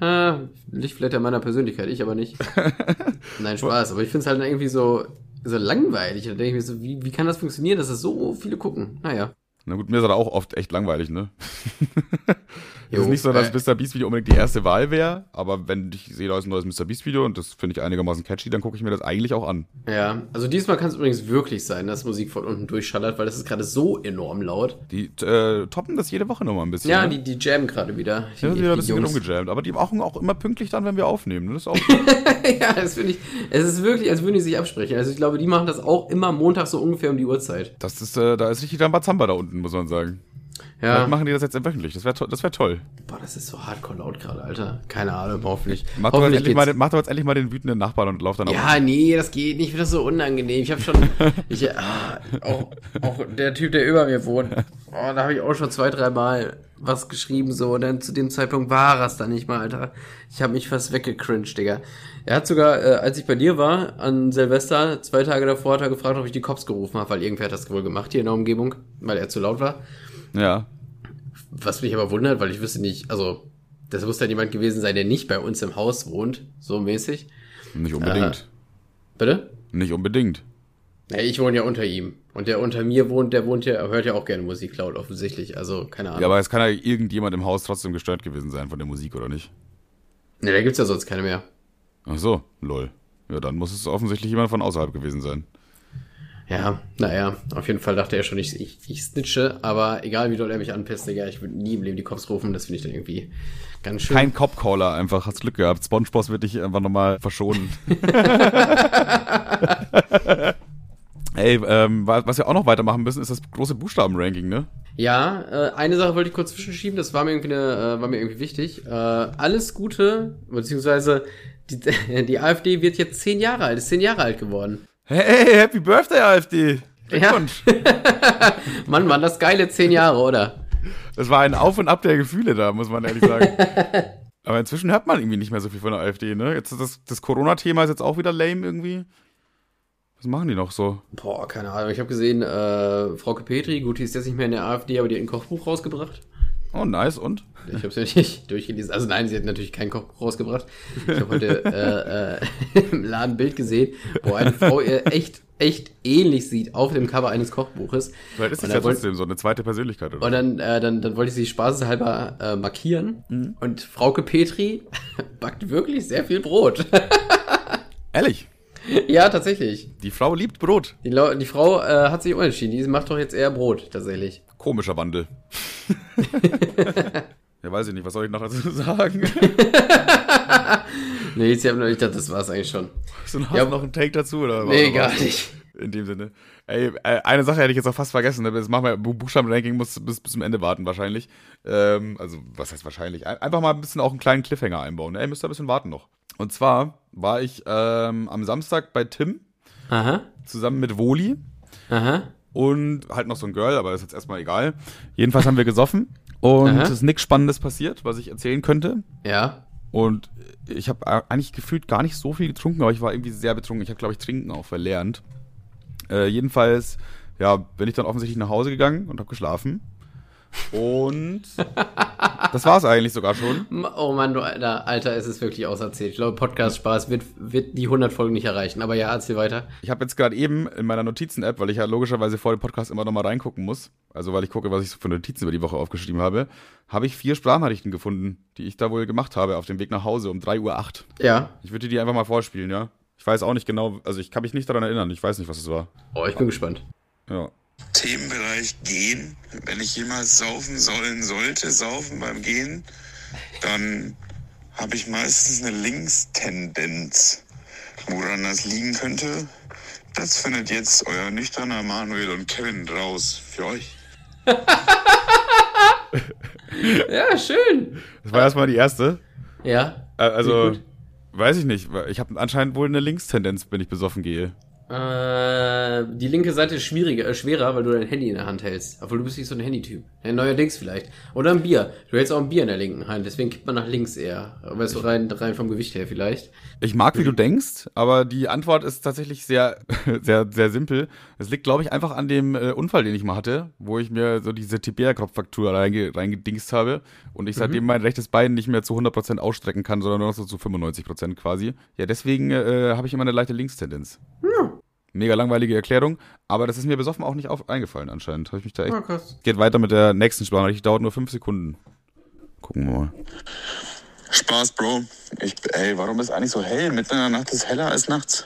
Ah, liegt vielleicht an meiner Persönlichkeit, ich aber nicht. [LAUGHS] Nein, Spaß, aber ich finde es halt irgendwie so, so langweilig. Da denke ich mir so, wie, wie kann das funktionieren, dass das so viele gucken? Naja. Na gut, mir ist das auch oft echt langweilig, ne? [LAUGHS] Es Jo, ist nicht so, dass äh, Mr. Beast Video unbedingt die erste Wahl wäre, aber wenn ich sehe, da ist ein neues Mr. Beast Video und das finde ich einigermaßen catchy, dann gucke ich mir das eigentlich auch an. Ja, also diesmal kann es übrigens wirklich sein, dass Musik von unten durchschallert, weil das ist gerade so enorm laut. Die äh, toppen das jede Woche nochmal ein bisschen. Ja, ne? die, die jammen gerade wieder. Die sind wieder ein bisschen rumgejammt, aber die machen auch immer pünktlich dann, wenn wir aufnehmen. ne? Das ist auch [LAUGHS] [LAUGHS] ja, das finde ich, es ist wirklich, als würden die sich absprechen. Also ich glaube, die machen das auch immer Montag so ungefähr um die Uhrzeit. das ist, äh, da ist richtig Rambazamba da unten, muss man sagen. Ja. Vielleicht machen die das jetzt wöchentlich. Das wäre to das wär toll. Boah, das ist so hardcore laut gerade, Alter. Keine Ahnung, hoffentlich. Mach doch, jetzt endlich mal, den- mach doch jetzt endlich mal den wütenden Nachbarn und lauf dann auf. Ja, nee, das geht nicht. Ich finde das so unangenehm. Ich habe schon, [LAUGHS] ich, ah, auch, auch der Typ, der über mir wohnt, oh, da habe ich auch schon zwei, drei Mal was geschrieben so. Und dann zu dem Zeitpunkt war es dann nicht mal, Alter. Ich habe mich fast weggecringed, Digga. Er hat sogar, äh, als ich bei dir war, an Silvester, zwei Tage davor, hat er gefragt, ob ich die Cops gerufen habe, weil irgendwer hat das wohl gemacht hier in der Umgebung, weil er zu laut war. Ja. Was mich aber wundert, weil ich wüsste nicht, also, das muss dann jemand gewesen sein, der nicht bei uns im Haus wohnt, so mäßig. Nicht unbedingt. Bitte? Nicht unbedingt. Ja, ich wohne ja unter ihm. Und der unter mir wohnt, der wohnt ja, hört ja auch gerne Musik laut, offensichtlich. Also, keine Ahnung. Ja, aber es kann ja irgendjemand im Haus trotzdem gestört gewesen sein von der Musik, oder nicht? ne, da gibt's ja sonst keine mehr. Ach so, lol. Ja, dann muss es offensichtlich jemand von außerhalb gewesen sein. Ja, naja, auf jeden Fall dachte er schon, ich, ich, ich snitche, aber egal wie doll er mich anpisst, Digga, ich würde nie im Leben die Cops rufen, das finde ich dann irgendwie ganz schön. Kein Cop-Caller, einfach, hast Glück gehabt. Spongebob wird dich einfach nochmal verschonen. [LAUGHS] Ey, ähm, wa- was wir auch noch weitermachen müssen, ist das große Buchstaben-Ranking, ne? Ja, äh, eine Sache wollte ich kurz zwischenschieben, das war mir irgendwie, eine, äh, war mir irgendwie wichtig. Äh, alles Gute, beziehungsweise die, [LAUGHS] die AfD wird jetzt zehn Jahre alt, ist zehn Jahre alt geworden. Hey, Happy Birthday, AfD! Ja. Glückwunsch! [LAUGHS] Mann, waren das geile zehn Jahre, oder? Das war ein Auf und Ab der Gefühle da, muss man ehrlich sagen. [LAUGHS] Aber inzwischen hört man irgendwie nicht mehr so viel von der AfD, ne? Jetzt das, das Corona-Thema ist jetzt auch wieder lame irgendwie. Was machen die noch so? Boah, keine Ahnung. Ich habe gesehen, äh, Frau Petri, gut, die ist jetzt nicht mehr in der AfD, aber die hat ein Kochbuch rausgebracht. Oh, nice, und? Ich habe es ja nicht durchgelesen. Also nein, sie hat natürlich kein Kochbuch rausgebracht. Ich habe heute äh, äh, [LAUGHS] im Laden ein Bild gesehen, wo eine Frau ihr echt, echt ähnlich sieht auf dem Cover eines Kochbuches. Vielleicht ist das da ja wollt- trotzdem so eine zweite Persönlichkeit, oder? Und dann, äh, dann, dann wollte ich sie spaßeshalber äh, markieren. Und Frauke Petri [LAUGHS] backt wirklich sehr viel Brot. [LAUGHS] Ehrlich? Ja, tatsächlich. Die Frau liebt Brot. Die, die Frau äh, hat sich umentschieden. Die macht doch jetzt eher Brot, tatsächlich. Komischer Wandel. [LAUGHS] ja, weiß ich nicht, was soll ich noch dazu sagen? [LAUGHS] Nee, jetzt hab ich dachte, das war's eigentlich schon. So, hast Ja, noch einen Take dazu? Oder Nee, was? gar nicht. In dem Sinne. Ey, äh, eine Sache hätte ich jetzt auch fast vergessen. ne? Das machen wir, Bu- Buchstabenranking muss bis, bis zum Ende warten wahrscheinlich. Ähm, also, was heißt wahrscheinlich? Ein- Einfach mal ein bisschen auch einen kleinen Cliffhanger einbauen. Ne? Ihr müsst da ein bisschen warten noch. Und zwar war ich ähm, am Samstag bei Tim Aha, zusammen mit Woli aha. Und halt noch so ein Girl, aber das ist jetzt erstmal egal. Jedenfalls haben wir gesoffen und es ist nichts Spannendes passiert, was ich erzählen könnte. Ja. Und ich habe eigentlich gefühlt gar nicht so viel getrunken, aber ich war irgendwie sehr betrunken. Ich habe, glaube ich, Trinken auch verlernt. Äh, jedenfalls, ja, bin ich dann offensichtlich nach Hause gegangen und habe geschlafen. Und das war es eigentlich sogar schon. Oh Mann, du Alter, Alter, es ist wirklich auserzählt. Ich glaube, Podcast-Spaß wird, wird die 100 Folgen nicht erreichen. Aber ja, erzähl weiter. Ich habe jetzt gerade eben in meiner Notizen-App, weil ich ja logischerweise vor dem Podcast immer noch mal reingucken muss, also weil ich gucke, was ich so für Notizen über die Woche aufgeschrieben habe, habe ich vier Sprachnachrichten gefunden, die ich da wohl gemacht habe auf dem Weg nach Hause um 3.08 Uhr. Ja. Ich würde dir die einfach mal vorspielen, ja? Ich weiß auch nicht genau, also ich kann mich nicht daran erinnern, ich weiß nicht, was es war. Oh, ich bin gespannt. Ja. Themenbereich Gehen. Wenn ich jemals saufen sollen sollte, saufen beim Gehen, dann habe ich meistens eine Linkstendenz. Woran das liegen könnte, das findet jetzt euer nüchterner Manuel und Kevin raus. Für euch. [LAUGHS] Ja, schön. Das war erstmal die erste. Ja. Äh, Also, weiß ich nicht. weil Ich habe anscheinend wohl eine Linkstendenz, wenn ich besoffen gehe. Äh, die linke Seite ist schwieriger, äh, schwerer, weil du dein Handy in der Hand hältst. Obwohl du bist nicht so ein Handytyp. Ja, neuerdings vielleicht. Oder ein Bier. Du hältst auch ein Bier in der linken Hand, deswegen kippt man nach links eher. Weißt du, rein, rein vom Gewicht her vielleicht. Ich mag, wie du denkst, aber die Antwort ist tatsächlich sehr, [LAUGHS] sehr, sehr simpel. Es liegt, glaube ich, einfach an dem äh, Unfall, den ich mal hatte, wo ich mir so diese Tibia-Kopffraktur reinge reingedingst habe und ich seitdem mein rechtes Bein nicht mehr zu 100% ausstrecken kann, sondern nur noch so zu 95% quasi. Ja, deswegen äh, habe ich immer eine leichte Linkstendenz. Mega langweilige Erklärung, aber das ist mir besoffen auch nicht auf eingefallen anscheinend. Habe ich mich da echt. Ah, krass. Geht weiter mit der nächsten Sprachnachricht, dauert nur fünf Sekunden. Gucken wir mal. Spaß, Bro. Ich, ey, warum ist eigentlich so hell? Mitten in der Nacht ist heller als nachts.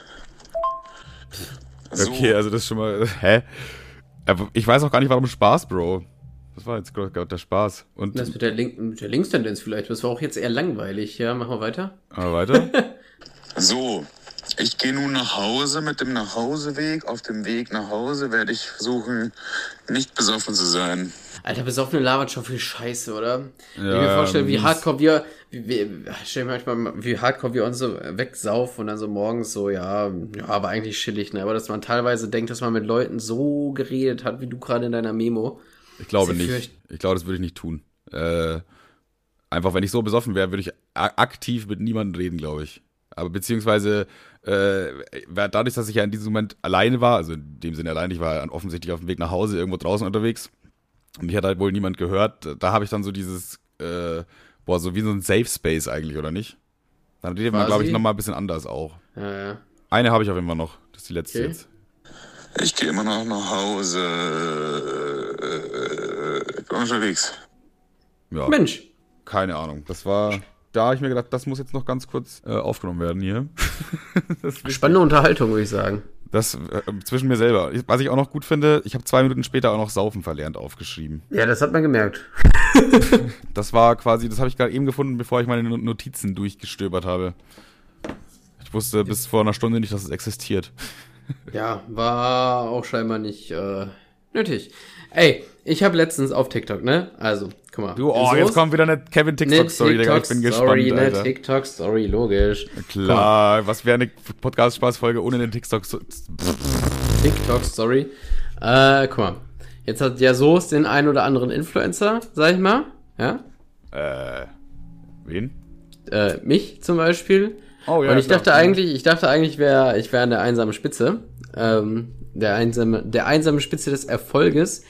So, Okay, also das ist schon mal. [LAUGHS] Hä? Aber Ich weiß auch gar nicht, warum Spaß, Bro. Das war jetzt gerade der Spaß. Und Das mit der, Link mit der Linkstendenz vielleicht. Das war auch jetzt eher langweilig. Ja, machen wir weiter. aber weiter. [LAUGHS] So, ich gehe nun nach Hause mit dem Nachhauseweg. Auf dem Weg nach Hause werde ich versuchen, nicht besoffen zu sein. Alter, besoffene labert schon viel Scheiße, oder? ich Ja, mir vorstellen, wie hardcore wir, wie, wie, stell mir manchmal, mal, wie hardcore wir uns so wegsaufen und dann so morgens so, ja, ja, aber eigentlich chillig, ne? Aber dass man teilweise denkt, dass man mit Leuten so geredet hat, wie du gerade in deiner Memo. Ich glaube nicht. fürcht- Ich glaube, das würde ich nicht tun. Äh, einfach, wenn ich so besoffen wäre, würde ich aktiv mit niemandem reden, glaube ich. Aber beziehungsweise, äh, dadurch, dass ich ja in diesem Moment alleine war, also in dem Sinne allein, ich war offensichtlich auf dem Weg nach Hause, irgendwo draußen unterwegs. Und mich hat halt wohl niemand gehört. Da habe ich dann so dieses, äh, boah, so wie so ein Safe Space eigentlich, oder nicht? Dann redet man, glaube ich, nochmal ein bisschen anders auch. Ja, ja. Eine habe ich auf jeden Fall noch. Das ist die letzte Okay. jetzt. Ich gehe immer noch nach Hause. Ich bin unterwegs. Ja, Mensch. keine Ahnung. Das war, da habe ich mir gedacht, das muss jetzt noch ganz kurz äh, aufgenommen werden hier. [LAUGHS] Spannende Unterhaltung, würde ich sagen. das äh, zwischen mir selber. Was ich auch noch gut finde, ich habe zwei Minuten später auch noch Saufen verlernt aufgeschrieben. Ja, das hat man gemerkt. [LAUGHS] Das war quasi, das habe ich gerade eben gefunden, bevor ich meine No- Notizen durchgestöbert habe. Ich wusste bis vor einer Stunde nicht, dass es existiert. [LAUGHS] Ja, war auch scheinbar nicht äh, nötig. Ey, ich habe letztens auf TikTok, ne? Also, guck mal. Du, oh, So jetzt kommt wieder eine Kevin TikTok-Story, Eine Digga. Ich bin gespannt, TikTok-Story, eine Alter. TikTok-Story, logisch. Klar, was wäre eine Podcast-Spaß-Folge ohne den TikTok? TikTok-Story. Äh, guck mal. Jetzt hat ja Soos den einen oder anderen Influencer, sag ich mal. Ja? Äh, wen? Äh, mich zum Beispiel. Oh Und ich klar. dachte eigentlich, ich dachte eigentlich, wär, ich wäre an der einsamen Spitze. Ähm, der einsame, der einsame Spitze des Erfolges.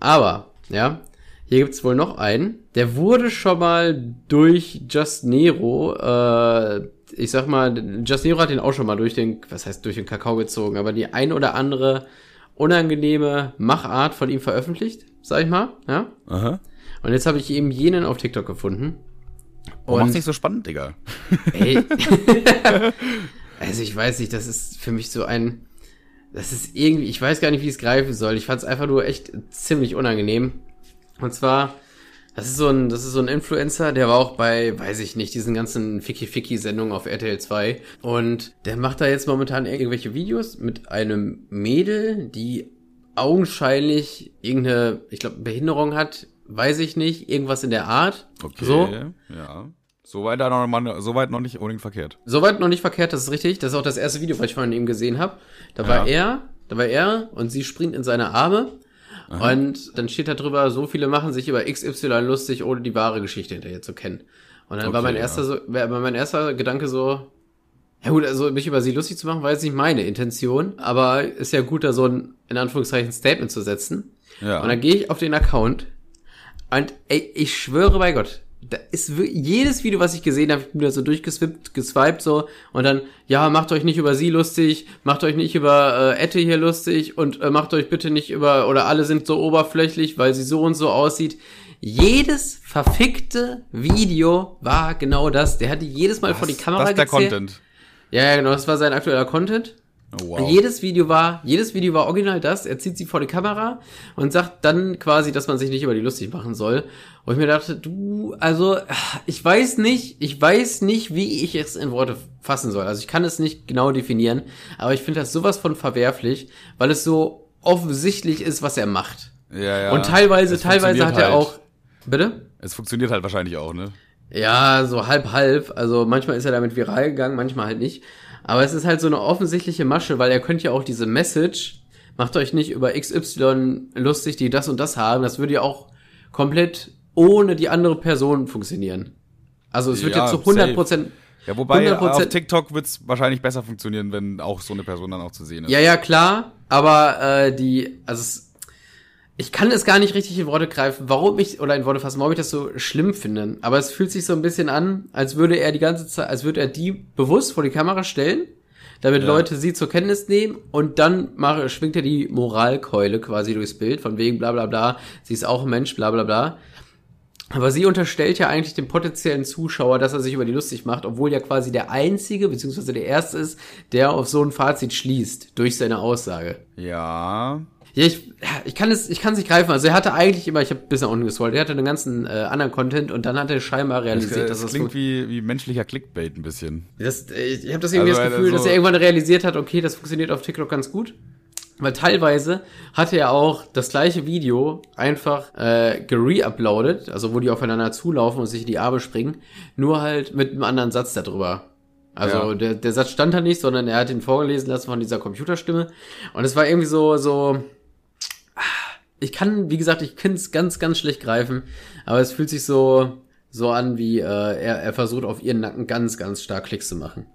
Aber, ja, hier gibt's wohl noch einen. Der wurde schon mal durch Just Nero, äh, ich sag mal, Just Nero hat den auch schon mal durch den, was heißt durch den Kakao gezogen, aber die ein oder andere unangenehme Machart von ihm veröffentlicht, sag ich mal, ja. Aha. Und jetzt habe ich eben jenen auf TikTok gefunden. Oh, mach's nicht so spannend, Digga. Ey. [LAUGHS] [LAUGHS] Also ich weiß nicht, das ist für mich so ein, das ist irgendwie, ich weiß gar nicht, wie ich es greifen soll. Ich fand es einfach nur echt ziemlich unangenehm. Und zwar, das ist so ein, das ist so ein Influencer, der war auch bei, weiß ich nicht, diesen ganzen Ficky-Ficky-Sendungen auf RTL 2. Und der macht da jetzt momentan irgendwelche Videos mit einem Mädel, die augenscheinlich irgendeine, ich glaube, Behinderung hat, weiß ich nicht, irgendwas in der Art. Okay. So. Ja. Soweit da noch, mal, soweit noch nicht unbedingt verkehrt. Soweit noch nicht verkehrt, das ist richtig. Das ist auch das erste Video, was ich von ihm gesehen habe. Da war Ja. er, da war er und sie springt in seine Arme. Und dann steht da drüber, so viele machen sich über XY lustig, ohne die wahre Geschichte hinterher zu kennen. Und dann war Okay, mein ja. erster so, war mein erster Gedanke so, ja gut, also mich über sie lustig zu machen, war jetzt nicht meine Intention, aber ist ja gut, da so ein, in Anführungszeichen, Statement zu setzen. Ja. Und dann gehe ich auf den Account und ey, ich schwöre bei Gott, da ist jedes Video, was ich gesehen habe, ich bin da so durchgeswippt, geswiped so und dann, ja, macht euch nicht über sie lustig, macht euch nicht über äh, Ette hier lustig und äh, macht euch bitte nicht über, oder alle sind so oberflächlich, weil sie so und so aussieht. Jedes verfickte Video war genau das. Der hatte jedes Mal vor die Kamera das ist der gezählt. Content. Ja, ja, genau, das war sein aktueller Content. Oh, wow. Jedes Video war, jedes Video war original das. Er zieht sie vor die Kamera und sagt dann quasi, dass man sich nicht über die lustig machen soll. Und ich mir dachte, du, also, ich weiß nicht, ich weiß nicht, wie ich es in Worte fassen soll. Also ich kann es nicht genau definieren, aber ich finde das sowas von verwerflich, weil es so offensichtlich ist, was er macht. ja, ja. und teilweise, Es teilweise hat er halt. auch, bitte? Es funktioniert halt wahrscheinlich auch, ne? Ja, so halb halb. Also manchmal ist er damit viral gegangen, manchmal halt nicht. Aber es ist halt so eine offensichtliche Masche, weil er könnte ja auch diese Message, macht euch nicht über XY lustig, die das und das haben. Das würde ja auch komplett ohne die andere Person funktionieren. Also es wird Ja, jetzt zu 100 Prozent. Ja, wobei 100%. auf TikTok wird's wahrscheinlich besser funktionieren, wenn auch so eine Person dann auch zu sehen ist. Ja, ja, klar. Aber äh, die, also es, ich kann es gar nicht richtig in Worte greifen, warum ich, oder in Worte fassen, warum ich das so schlimm finde. Aber es fühlt sich so ein bisschen an, als würde er die ganze Zeit, als würde er die bewusst vor die Kamera stellen, damit Ja. Leute sie zur Kenntnis nehmen und dann mache, schwingt er die Moralkeule quasi durchs Bild, von wegen bla bla bla, sie ist auch ein Mensch, bla bla bla. Aber sie unterstellt ja eigentlich dem potenziellen Zuschauer, dass er sich über die lustig macht, obwohl ja quasi der Einzige, beziehungsweise der Erste ist, der auf so ein Fazit schließt, durch seine Aussage. Ja. Ja, ich, ich kann es, ich kann es nicht greifen. Also er hatte eigentlich immer, ich habe bis nach unten gescrollt, er hatte einen ganzen äh, anderen Content und dann hat er scheinbar Das, realisiert, das dass das klingt wie, wie menschlicher Clickbait ein bisschen. das, äh, ich habe das irgendwie Also, das Gefühl, also- dass er irgendwann realisiert hat, okay, das funktioniert auf TikTok ganz gut. Weil teilweise hatte er auch das gleiche Video einfach äh, gere-uploadet, also wo die aufeinander zulaufen und sich in die Arme springen, nur halt mit einem anderen Satz darüber. Also Ja. der, der Satz stand da nicht, sondern er hat ihn vorgelesen lassen von dieser Computerstimme. Und es war irgendwie so, so. Ich kann, wie gesagt, ich kann es ganz, ganz schlecht greifen, aber es fühlt sich so, so an, wie äh, er, er versucht auf ihren Nacken ganz, ganz stark Klicks zu machen.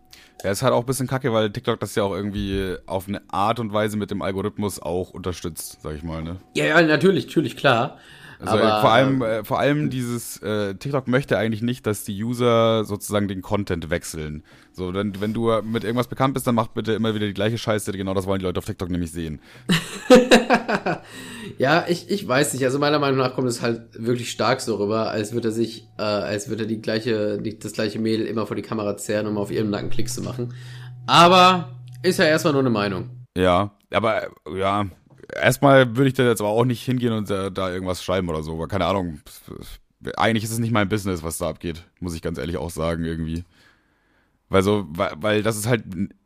Ja, ist halt auch ein bisschen kacke, weil TikTok das ja auch irgendwie auf eine Art und Weise mit dem Algorithmus auch unterstützt, sag ich mal, ne? Ja, ja, natürlich, natürlich, klar. Also aber äh, vor allem, äh, vor allem dieses äh, TikTok möchte eigentlich nicht, dass die User sozusagen den Content wechseln. So, wenn, wenn du mit irgendwas bekannt bist, dann mach bitte immer wieder die gleiche Scheiße. Genau das wollen die Leute auf TikTok nämlich sehen. [LAUGHS] Ja, ich, ich weiß nicht. Also meiner Meinung nach kommt es halt wirklich stark so rüber, als würde er sich, äh, als würde er die gleiche, die, das gleiche Mädel immer vor die Kamera zerren, um auf ihrem Nacken Klicks zu machen. Aber ist ja erstmal nur eine Meinung. Ja, aber ja, erstmal würde ich da jetzt aber auch nicht hingehen und äh, da irgendwas schreiben oder so, weil keine Ahnung. Eigentlich ist es nicht mein Business, was da abgeht, muss ich ganz ehrlich auch sagen, irgendwie. Weil so, weil, weil das ist halt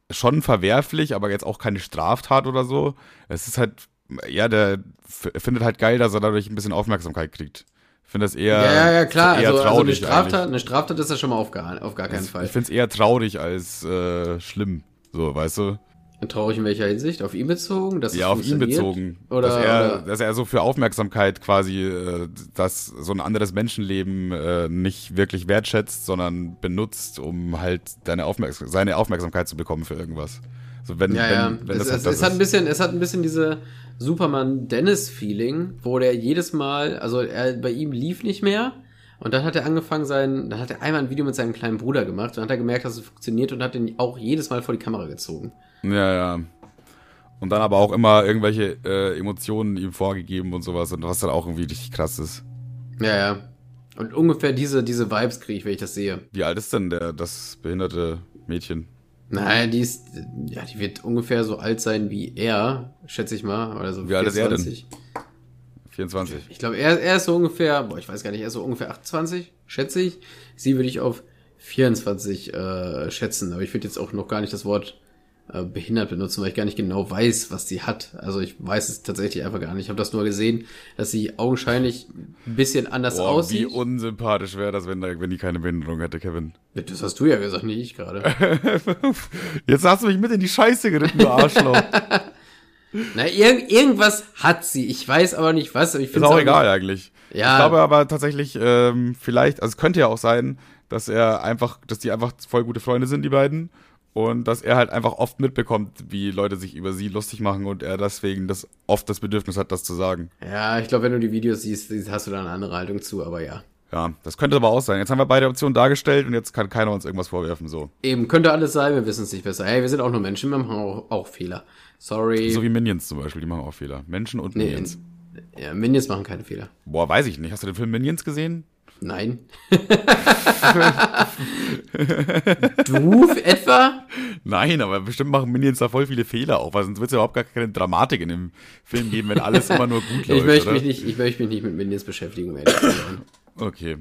schon verwerflich, aber jetzt auch keine Straftat oder so. Es ist halt, ja, der findet halt geil, dass er dadurch ein bisschen Aufmerksamkeit kriegt. Ich finde das eher. Ja, ja, ja, klar. eher Also, also eine Straftat, eigentlich. eine Straftat ist ja schon mal auf gar, auf gar keinen Fall. Ich finde es eher traurig als äh, schlimm. So, weißt du? Traurig in welcher Hinsicht? Auf ihn bezogen? Dass Ja, auf ihn bezogen. Oder, dass, er, oder dass er so für Aufmerksamkeit quasi, äh, dass so ein anderes Menschenleben äh, nicht wirklich wertschätzt, sondern benutzt, um halt deine Aufmerksam seine Aufmerksamkeit zu bekommen für irgendwas. So wenn, ja, wenn, ja. wenn es, das halt es, das es hat ein bisschen, es hat ein bisschen diese Superman-Dennis-Feeling, wo der jedes Mal, also er, bei ihm lief nicht mehr. Und dann hat er angefangen, sein, dann hat er einmal ein Video mit seinem kleinen Bruder gemacht. Dann hat er gemerkt, dass es funktioniert und hat ihn auch jedes Mal vor die Kamera gezogen. Ja, ja. Und dann aber auch immer irgendwelche äh, Emotionen ihm vorgegeben und sowas, und was dann auch irgendwie richtig krass ist. Ja, ja. Und ungefähr diese, diese Vibes kriege ich, wenn ich das sehe. Wie alt ist denn der, das behinderte Mädchen? Naja, die ist, ja, die wird ungefähr so alt sein wie er, schätze ich mal. Oder so Wie alt ist er denn? 24. 24. Ich glaube, er, er ist so ungefähr, boah, ich weiß gar nicht, er ist so ungefähr 28, schätze ich. Sie würde ich auf 24 äh, schätzen, aber ich würde jetzt auch noch gar nicht das Wort äh, behindert benutzen, weil ich gar nicht genau weiß, was sie hat. Also ich weiß es tatsächlich einfach gar nicht. Ich habe das nur gesehen, dass sie augenscheinlich ein bisschen anders Boah, wie aussieht. unsympathisch wäre das, wenn, wenn die keine Behinderung hätte, Kevin. Das hast du ja gesagt, nicht ich gerade. [LAUGHS] Jetzt hast du mich mit in die Scheiße geritten, du Arschloch. [LAUGHS] Na, irg irgendwas hat sie. Ich weiß aber nicht was. Aber ich Ist auch egal eigentlich. Ja. Ich glaube aber tatsächlich, ähm, vielleicht, also es könnte ja auch sein, dass er einfach, dass die einfach voll gute Freunde sind, die beiden. Und dass er halt einfach oft mitbekommt, wie Leute sich über sie lustig machen und er deswegen das oft das Bedürfnis hat, das zu sagen. Ja, ich glaube, wenn du die Videos siehst, hast du da eine andere Haltung zu, aber ja. Ja, das könnte aber auch sein. Jetzt haben wir beide Optionen dargestellt und jetzt kann keiner uns irgendwas vorwerfen, so. Eben, könnte alles sein, wir wissen es nicht besser. Hey, wir sind auch nur Menschen, wir machen auch, auch Fehler. Sorry. So wie Minions zum Beispiel, die machen auch Fehler. Menschen und nee, Minions. ja, Minions machen keine Fehler. Boah, weiß ich nicht. Hast du den Film Minions gesehen? Nein. [LAUGHS] du etwa? Nein, aber bestimmt machen Minions da voll viele Fehler auch, weil sonst wird es ja überhaupt gar keine Dramatik in dem Film geben, wenn alles immer nur gut [LAUGHS] läuft. Ich möchte oder? mich nicht, ich möchte mich nicht mit Minions beschäftigen, um ehrlich zu sein. Okay.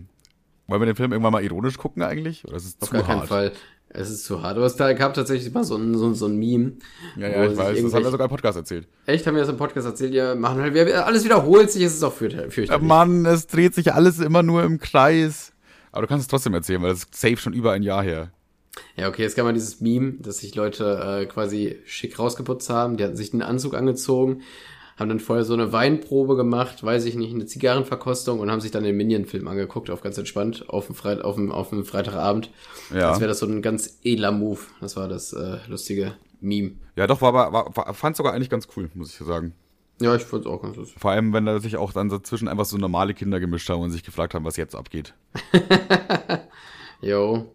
Wollen wir den Film irgendwann mal ironisch gucken eigentlich? Oder ist es Auf zu gar keinen hart? Fall. Es ist zu hart. Aber es da gab tatsächlich mal so ein, so, ein- so ein Meme. Ja, ja, ich weiß. Das haben wir sogar im Podcast erzählt. Echt, haben wir das im Podcast erzählt? Ja, machen halt, alles wiederholt sich, es ist auch fürchterlich. Mann, es dreht sich alles immer nur im Kreis. Aber du kannst es trotzdem erzählen, weil das ist safe schon über ein Jahr her. Ja, okay, es gab mal dieses Meme, dass sich Leute äh, quasi schick rausgeputzt haben. Die hatten sich einen Anzug angezogen, haben dann vorher so eine Weinprobe gemacht, weiß ich nicht, eine Zigarrenverkostung und haben sich dann den Minion-Film angeguckt, auf ganz entspannt, auf dem, Freit auf dem, auf dem Freitagabend. Ja. Als wäre das so ein ganz edler Move. Das war das äh, lustige Meme. Ja, doch, war, war, war fand sogar eigentlich ganz cool, muss ich sagen. Ja, ich fand's auch ganz lustig. Vor allem, wenn da sich auch dann dazwischen einfach so normale Kinder gemischt haben und sich gefragt haben, was jetzt abgeht. [LAUGHS] Jo.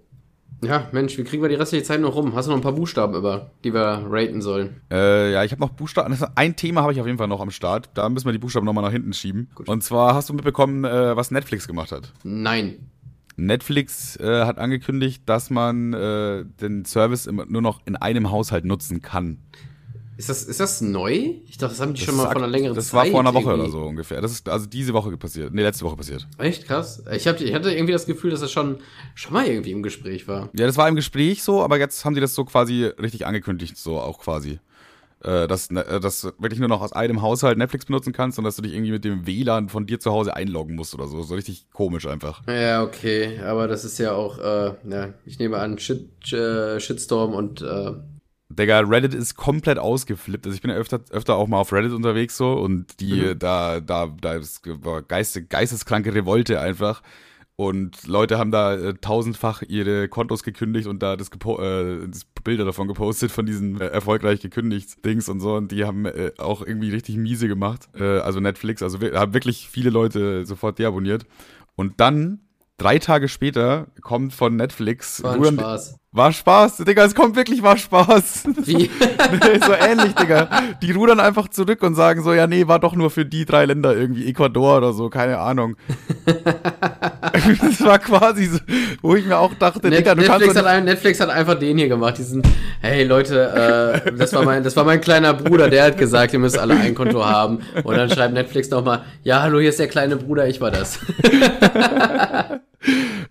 Ja, Mensch, wie kriegen wir die restliche Zeit noch rum? Hast du noch ein paar Buchstaben über, die wir raten sollen? Äh, ja, ich habe noch Buchstaben. also Ein Thema habe ich auf jeden Fall noch am Start. Da müssen wir die Buchstaben nochmal nach hinten schieben. Und zwar hast du mitbekommen, äh, was Netflix gemacht hat. Nein. Netflix äh, hat angekündigt, dass man äh, den Service nur noch in einem Haushalt nutzen kann. Ist das, ist das neu? Ich dachte, das haben die Das schon mal vor einer längeren Das Zeit. war vor einer Woche irgendwie. oder so ungefähr. Das ist also diese Woche passiert. Nee, letzte Woche passiert. Echt krass. Ich, hab, ich hatte irgendwie das Gefühl, dass das schon, schon mal irgendwie im Gespräch war. Ja, das war im Gespräch so, aber jetzt haben die das so quasi richtig angekündigt, so auch quasi. Äh, dass, ne- äh, dass du wirklich nur noch aus einem Haushalt Netflix benutzen kannst und dass du dich irgendwie mit dem WLAN von dir zu Hause einloggen musst oder so. So richtig komisch einfach. Ja, okay. Aber das ist ja auch, äh, ja, ich nehme an, Shit, äh, Shitstorm und, äh, Digga, Reddit ist komplett ausgeflippt. Also ich bin ja öfter, öfter auch mal auf Reddit unterwegs so und die, da, da, da ist, war geiste, geisteskranke Revolte einfach. Und Leute haben da äh, tausendfach ihre Kontos gekündigt und da das, äh, das Bilder davon gepostet von diesen äh, erfolgreich gekündigt Dings und so. Und die haben äh, auch irgendwie richtig miese gemacht. Äh, also Netflix, also wir, haben wirklich viele Leute sofort deabonniert. Und dann, drei Tage später, kommt von Netflix. war ein rühren- Spaß. War Spaß, Digga, es kommt wirklich, war Spaß. Wie? [LAUGHS] so ähnlich, Digga. Die rudern einfach zurück und sagen so, ja, nee, war doch nur für die drei Länder irgendwie Ecuador oder so, keine Ahnung. [LAUGHS] das war quasi so, wo ich mir auch dachte, Net Digga, du kannst Netflix, doch hat, ein- Netflix hat einfach den hier gemacht, diesen, hey Leute, äh, das war mein, das war mein kleiner Bruder, der hat gesagt, ihr müsst alle ein Konto haben. Und dann schreibt Netflix nochmal, ja, hallo, hier ist der kleine Bruder, ich war das. [LAUGHS]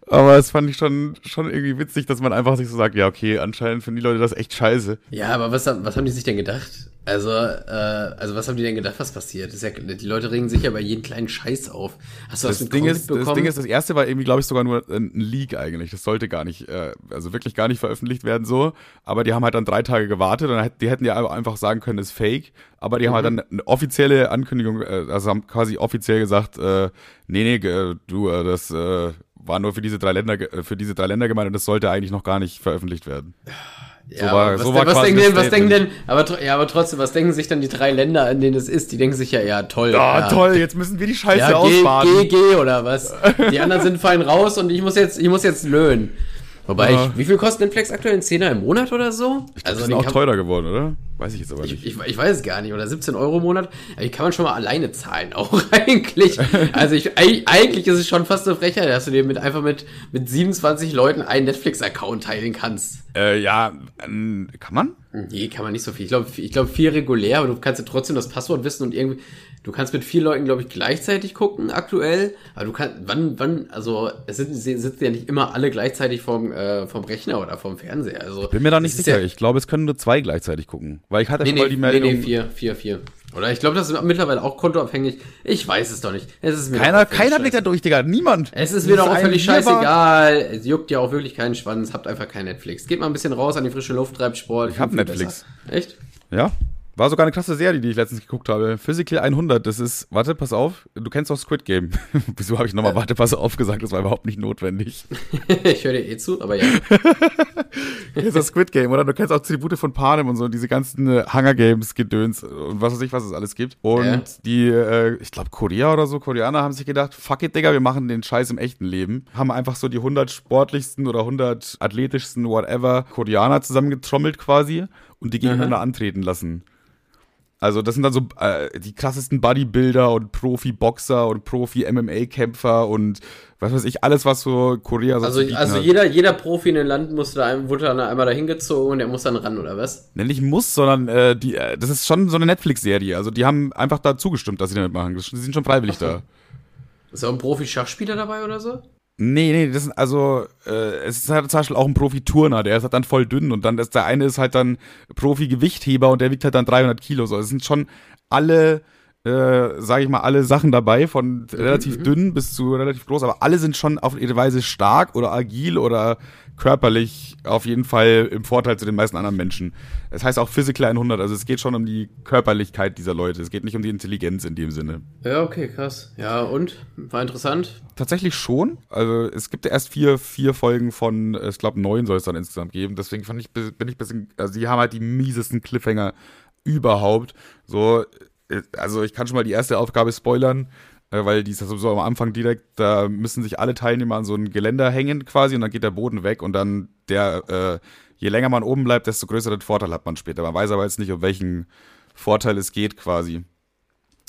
Aber das fand ich schon, schon irgendwie witzig, dass man einfach sich so sagt, ja, okay, anscheinend finden die Leute das echt scheiße. Ja, aber was, was haben die sich denn gedacht? Also, äh, also was haben die denn gedacht, was passiert? Ist ja, die Leute regen sich ja bei jedem kleinen Scheiß auf. Hast du das, Das Ding, ist, das Ding ist, das erste war irgendwie, glaube ich, sogar nur ein Leak eigentlich. Das sollte gar nicht, äh, also wirklich gar nicht veröffentlicht werden so. Aber die haben halt dann drei Tage gewartet und die hätten ja einfach sagen können, das ist fake. Aber die haben halt dann eine offizielle Ankündigung, äh, also haben quasi offiziell gesagt, äh, nee, nee, ge- du, äh, das äh, war nur für diese drei Länder, äh, für diese drei Länder gemeint und das sollte eigentlich noch gar nicht veröffentlicht werden. Ja, war- aber was, so war was quasi denken denn, was denken denn, aber, ja, aber trotzdem, was denken sich dann die drei Länder, in denen es ist? Die denken sich ja, ja, toll. Ah, ja. toll, jetzt müssen wir die Scheiße Ja, ausbaden. geh, oder was? Die anderen sind fein raus und ich muss jetzt, ich muss jetzt löhnen. Wobei Ja. ich, wie viel kostet Netflix aktuell? Ein Zehner im Monat oder so? Ich glaub, die den sind auch teurer geworden, oder? Weiß ich jetzt aber Ich, nicht. ich, ich weiß es gar nicht. Oder 17 Euro im Monat. Aber die kann man schon mal alleine zahlen, [LAUGHS] auch eigentlich. Also ich, eig- eigentlich ist es schon fast eine Frechheit, dass du dir mit einfach mit, mit 27 Leuten einen Netflix-Account teilen kannst. Äh, ja, ähm, kann man? Nee, kann man nicht so viel. Ich glaube, ich glaube vier regulär, aber du kannst ja trotzdem das Passwort wissen und irgendwie, du kannst mit vier Leuten, glaube ich, gleichzeitig gucken aktuell. Aber du kannst, wann, wann, also es sind, sie sitzen ja nicht immer alle gleichzeitig vom, äh, vom Rechner oder vom Fernseher. Also Bin mir da nicht sicher. Ja, Ich glaube, es können nur zwei gleichzeitig gucken. Weil ich hatte nee, schon mal nee, die nee, Meldung. nee, vier, vier, vier. Oder ich glaube, das ist mittlerweile auch kontoabhängig. Ich weiß es doch nicht. Es ist mir keiner keiner blickt da durch, Digga. Niemand. Es ist mir doch auch völlig scheißegal. Es juckt ja auch wirklich keinen Schwanz. Habt einfach kein Netflix. Geht mal ein bisschen raus an die frische Luft, treibt Sport. Ich hab Netflix. besser. Echt? Ja. War sogar eine krasse Serie, die ich letztens geguckt habe. Physical 100, das ist, warte, pass auf, du kennst doch Squid Game. [LAUGHS] Wieso habe ich nochmal, warte, pass auf gesagt, das war überhaupt nicht notwendig. [LAUGHS] ich höre dir eh zu, aber ja. [LAUGHS] Du kennst das Squid Game, oder? Du kennst auch Tribute von Panem und so, diese ganzen äh, Hunger Games Gedöns und was weiß ich, was es alles gibt. Und Ja. die, äh, ich glaube, Korea oder so, Koreaner haben sich gedacht, fuck it, Digga, wir machen den Scheiß im echten Leben. Haben einfach so die 100 sportlichsten oder 100 athletischsten, whatever, Koreaner zusammengetrommelt quasi und die gegeneinander antreten lassen. Also das sind dann so äh, die krassesten Bodybuilder und Profi-Boxer und Profi-MMA-Kämpfer und was weiß ich, alles, was so Korea so Also, also hat. jeder, jeder Profi in dem Land musste da, ein- wurde dann einmal dahin gezogen und der muss dann ran, oder was? Ne, nicht muss, sondern äh, die, äh, das ist schon so eine Netflix-Serie. Also die haben einfach da zugestimmt, dass sie damit machen. Die sind schon freiwillig da. Ist auch ein Profi-Schachspieler dabei oder so? Nee, nee, das sind also, äh, es ist halt zum Beispiel auch ein Profi-Turner, der ist halt dann voll dünn und dann ist der eine ist halt dann Profi-Gewichtheber und der wiegt halt dann 300 Kilo. So, es sind schon alle, äh, sage ich mal, alle Sachen dabei, von relativ dünn bis zu relativ groß, aber alle sind schon auf ihre Weise stark oder agil oder körperlich auf jeden Fall im Vorteil zu den meisten anderen Menschen. Es heißt auch Physical 100, also es geht schon um die Körperlichkeit dieser Leute. Es geht nicht um die Intelligenz in dem Sinne. Ja, okay, krass. Ja, und? War interessant. Tatsächlich schon. Also es gibt ja erst vier, vier Folgen von, ich glaube neun soll es dann insgesamt geben. Deswegen fand ich, bin ich ein bisschen, also die haben halt die miesesten Cliffhanger überhaupt. So, also ich kann schon mal die erste Aufgabe spoilern, äh, weil die ist ja sowieso am Anfang direkt, da müssen sich alle Teilnehmer an so ein Geländer hängen quasi und dann geht der Boden weg und dann der, äh, je länger man oben bleibt, desto größeren Vorteil hat man später. Man weiß aber jetzt nicht, um welchen Vorteil es geht quasi.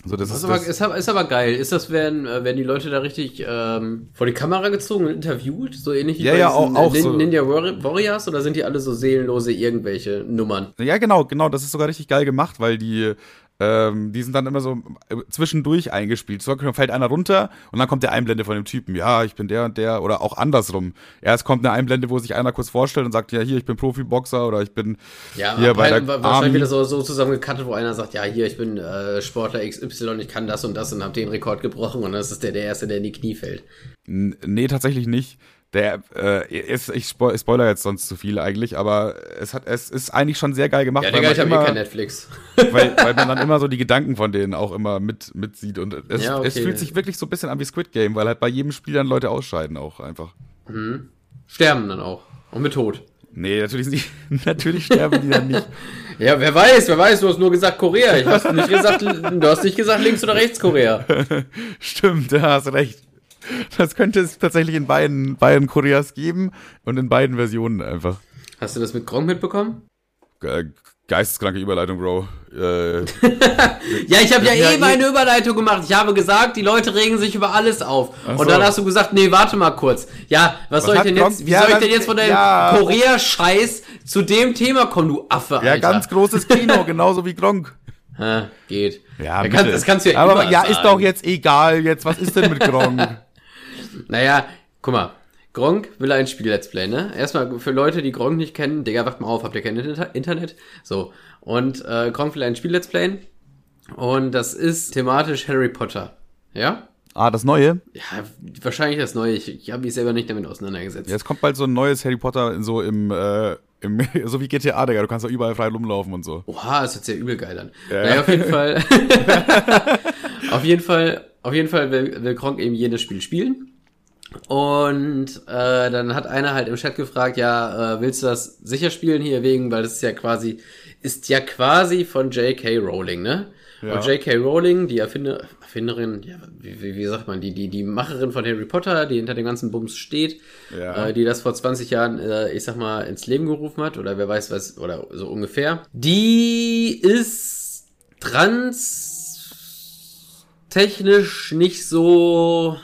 So, das Das ist, aber, das, ist, aber, ist aber geil. Ist das, werden, äh, werden die Leute da richtig ähm, vor die Kamera gezogen und interviewt? So ähnlich wie Ja, bei ja, diesen, auch- auch äh, Nin so. Ninja Warri- Warriors oder sind die alle so seelenlose irgendwelche Nummern? Ja, genau, genau. Das ist sogar richtig geil gemacht, weil die, ähm, die sind dann immer so äh, zwischendurch eingespielt. So dann fällt einer runter und dann kommt der Einblende von dem Typen. Ja, ich bin der und der. Oder auch andersrum. Erst kommt eine Einblende, wo sich einer kurz vorstellt und sagt, ja, hier, ich bin Profiboxer oder ich bin Ja, hier bei der wa- wahrscheinlich Army. wieder so, so zusammengekattet, wo einer sagt, ja, hier, ich bin äh, Sportler XY, ich kann das und das und habe den Rekord gebrochen und das ist der, der Erste, der in die Knie fällt. N- Nee, tatsächlich nicht. Der, äh, ist, ich spo ich spoiler jetzt sonst zu viel eigentlich, aber es hat, es ist eigentlich schon sehr geil gemacht, Ja, Digga, ich habe eh kein Netflix. [LAUGHS] weil, weil man dann immer so die Gedanken von denen auch immer mit, mitsieht und es, Ja, okay. es fühlt sich wirklich so ein bisschen an wie Squid Game, weil halt bei jedem Spiel dann Leute ausscheiden auch einfach. Sterben dann auch. Und mit Tod. Nee, natürlich nicht. [LAUGHS] natürlich sterben die dann nicht. [LAUGHS] Ja, wer weiß, wer weiß, du hast nur gesagt Korea. Ich hast nicht gesagt, du hast nicht gesagt links oder rechts Korea. Stimmt, da hast recht. Das könnte es tatsächlich in beiden, beiden Koreas geben und in beiden Versionen einfach. Hast du das mit Gronk mitbekommen? Ge geisteskranke Überleitung, Bro. Äh, [LAUGHS] Ja, ich habe ja, Ja, eh eh- meine Überleitung gemacht. Ich habe gesagt, die Leute regen sich über alles auf. Ach Und so. dann hast du gesagt, nee, warte mal kurz. Ja, was, soll ich denn Gronk- jetzt, wie Ja, soll ich denn jetzt von deinem ja. Korea-Scheiß zu dem Thema kommen, du Affe, Alter? ja, ganz großes Kino, [LAUGHS] genauso wie Gronk. Ha, geht. Ja, Da kann, bitte. das kannst du ja Aber ja, sagen. ist doch jetzt egal. Jetzt, was ist denn mit Gronk? [LAUGHS] Naja, guck mal. Gronk will ein Spiel Let's Play, ne? Erstmal für Leute, die Gronk nicht kennen, Digga, wacht mal auf, habt ihr kein Inter- Internet? So. Und äh, Gronk will ein Spiel Let's Playen. Und das ist thematisch Harry Potter. Ja? ah, das Neue? Ja, wahrscheinlich das Neue. Ich, ich habe mich selber nicht damit auseinandergesetzt. Ja, es kommt bald so ein neues Harry Potter in so im, äh, im [LAUGHS] so wie GTA, Digga. Du kannst da überall frei rumlaufen und so. Oha, das hört sich ja übel geil an. Ja. Naja, auf jeden [LAUGHS] Fall. [LAUGHS] auf jeden Fall, auf jeden Fall will, will Kronk eben jedes Spiel spielen. Und äh, dann hat einer halt im Chat gefragt, ja, äh, willst du das sicher spielen hier wegen, weil das ist ja quasi, ist ja quasi von J.K. Rowling, ne? Ja. Und J.K. Rowling, die Erfinder, Erfinderin, ja, wie, wie, wie sagt man, die, die, die Macherin von Harry Potter, die hinter dem ganzen Bums steht, Ja. äh, die das vor 20 Jahren, äh, ich sag mal, ins Leben gerufen hat, oder wer weiß was, oder so ungefähr, die ist trans technisch nicht so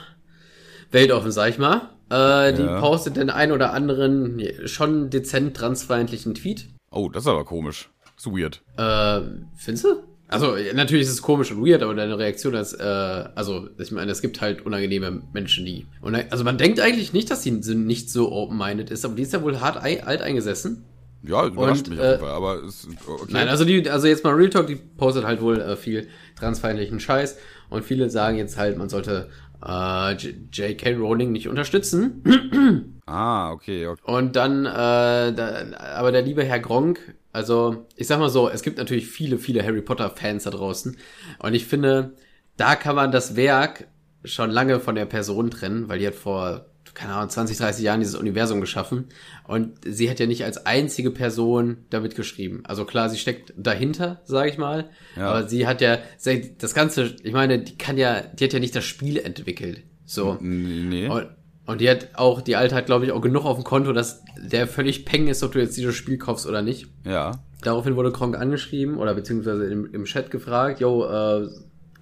weltoffen, sag ich mal. Äh, die Ja. postet den ein oder anderen schon dezent transfeindlichen Tweet. Oh, das ist aber komisch. Ist weird. Äh, findest du? Also, natürlich ist es komisch und weird, aber deine Reaktion ist, äh, also, ich meine, es gibt halt unangenehme Menschen, die. Also, man denkt eigentlich nicht, dass die so- nicht so open-minded ist, aber die ist ja wohl hart alt eingesessen. Ja, überrascht Und, mich äh, auf jeden Fall, aber ist okay. Nein, also die, also jetzt mal Real Talk, die postet halt wohl äh, viel transfeindlichen Scheiß und viele sagen jetzt halt, man sollte äh, J.K. Rowling nicht unterstützen. ah, okay, okay. Und dann, äh, da, aber der liebe Herr Gronk, also ich sag mal so, es gibt natürlich viele, viele Harry Potter-Fans da draußen. Und ich finde, da kann man das Werk schon lange von der Person trennen, weil die hat vor, keine Ahnung, 20, 30 Jahren dieses Universum geschaffen. Und sie hat ja nicht als einzige Person damit geschrieben. Also klar, sie steckt dahinter, sage ich mal. Ja. Aber sie hat ja, das Ganze, ich meine, die kann ja, die hat ja nicht das Spiel entwickelt. So. Nee. Und, und die hat auch, die Alte hat, glaube ich, auch genug auf dem Konto, dass der völlig peng ist, ob du jetzt dieses Spiel kaufst oder nicht. Ja. Daraufhin wurde Kronk angeschrieben oder beziehungsweise im, im Chat gefragt, yo, äh,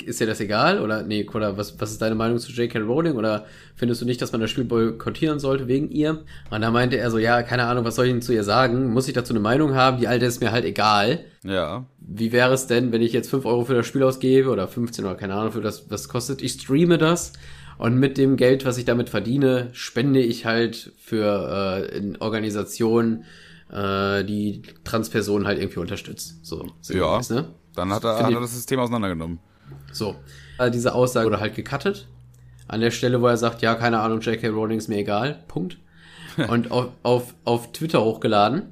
ist dir das egal? Oder nee, oder was, was ist deine Meinung zu J.K. Rowling? Oder findest du nicht, dass man das Spiel boykottieren sollte wegen ihr? Und da meinte er so, ja, keine Ahnung, was soll ich denn zu ihr sagen? Muss ich dazu eine Meinung haben? Die Alte ist mir halt egal. Ja. Wie wäre es denn, wenn ich jetzt 5 Euro für das Spiel ausgebe oder 15 oder keine Ahnung, für das, was kostet? Ich streame das und mit dem Geld, was ich damit verdiene, spende ich halt für äh, in Organisationen, äh, die Transpersonen halt irgendwie unterstützt. So, so Ja. ist, ne? Dann hat er, hat er das System auseinandergenommen. So. Äh, diese Aussage wurde halt gecuttet. An der Stelle, wo er sagt, ja, keine Ahnung, J.K. Rowling ist mir egal. Punkt. [LAUGHS] Und auf, auf, auf Twitter hochgeladen.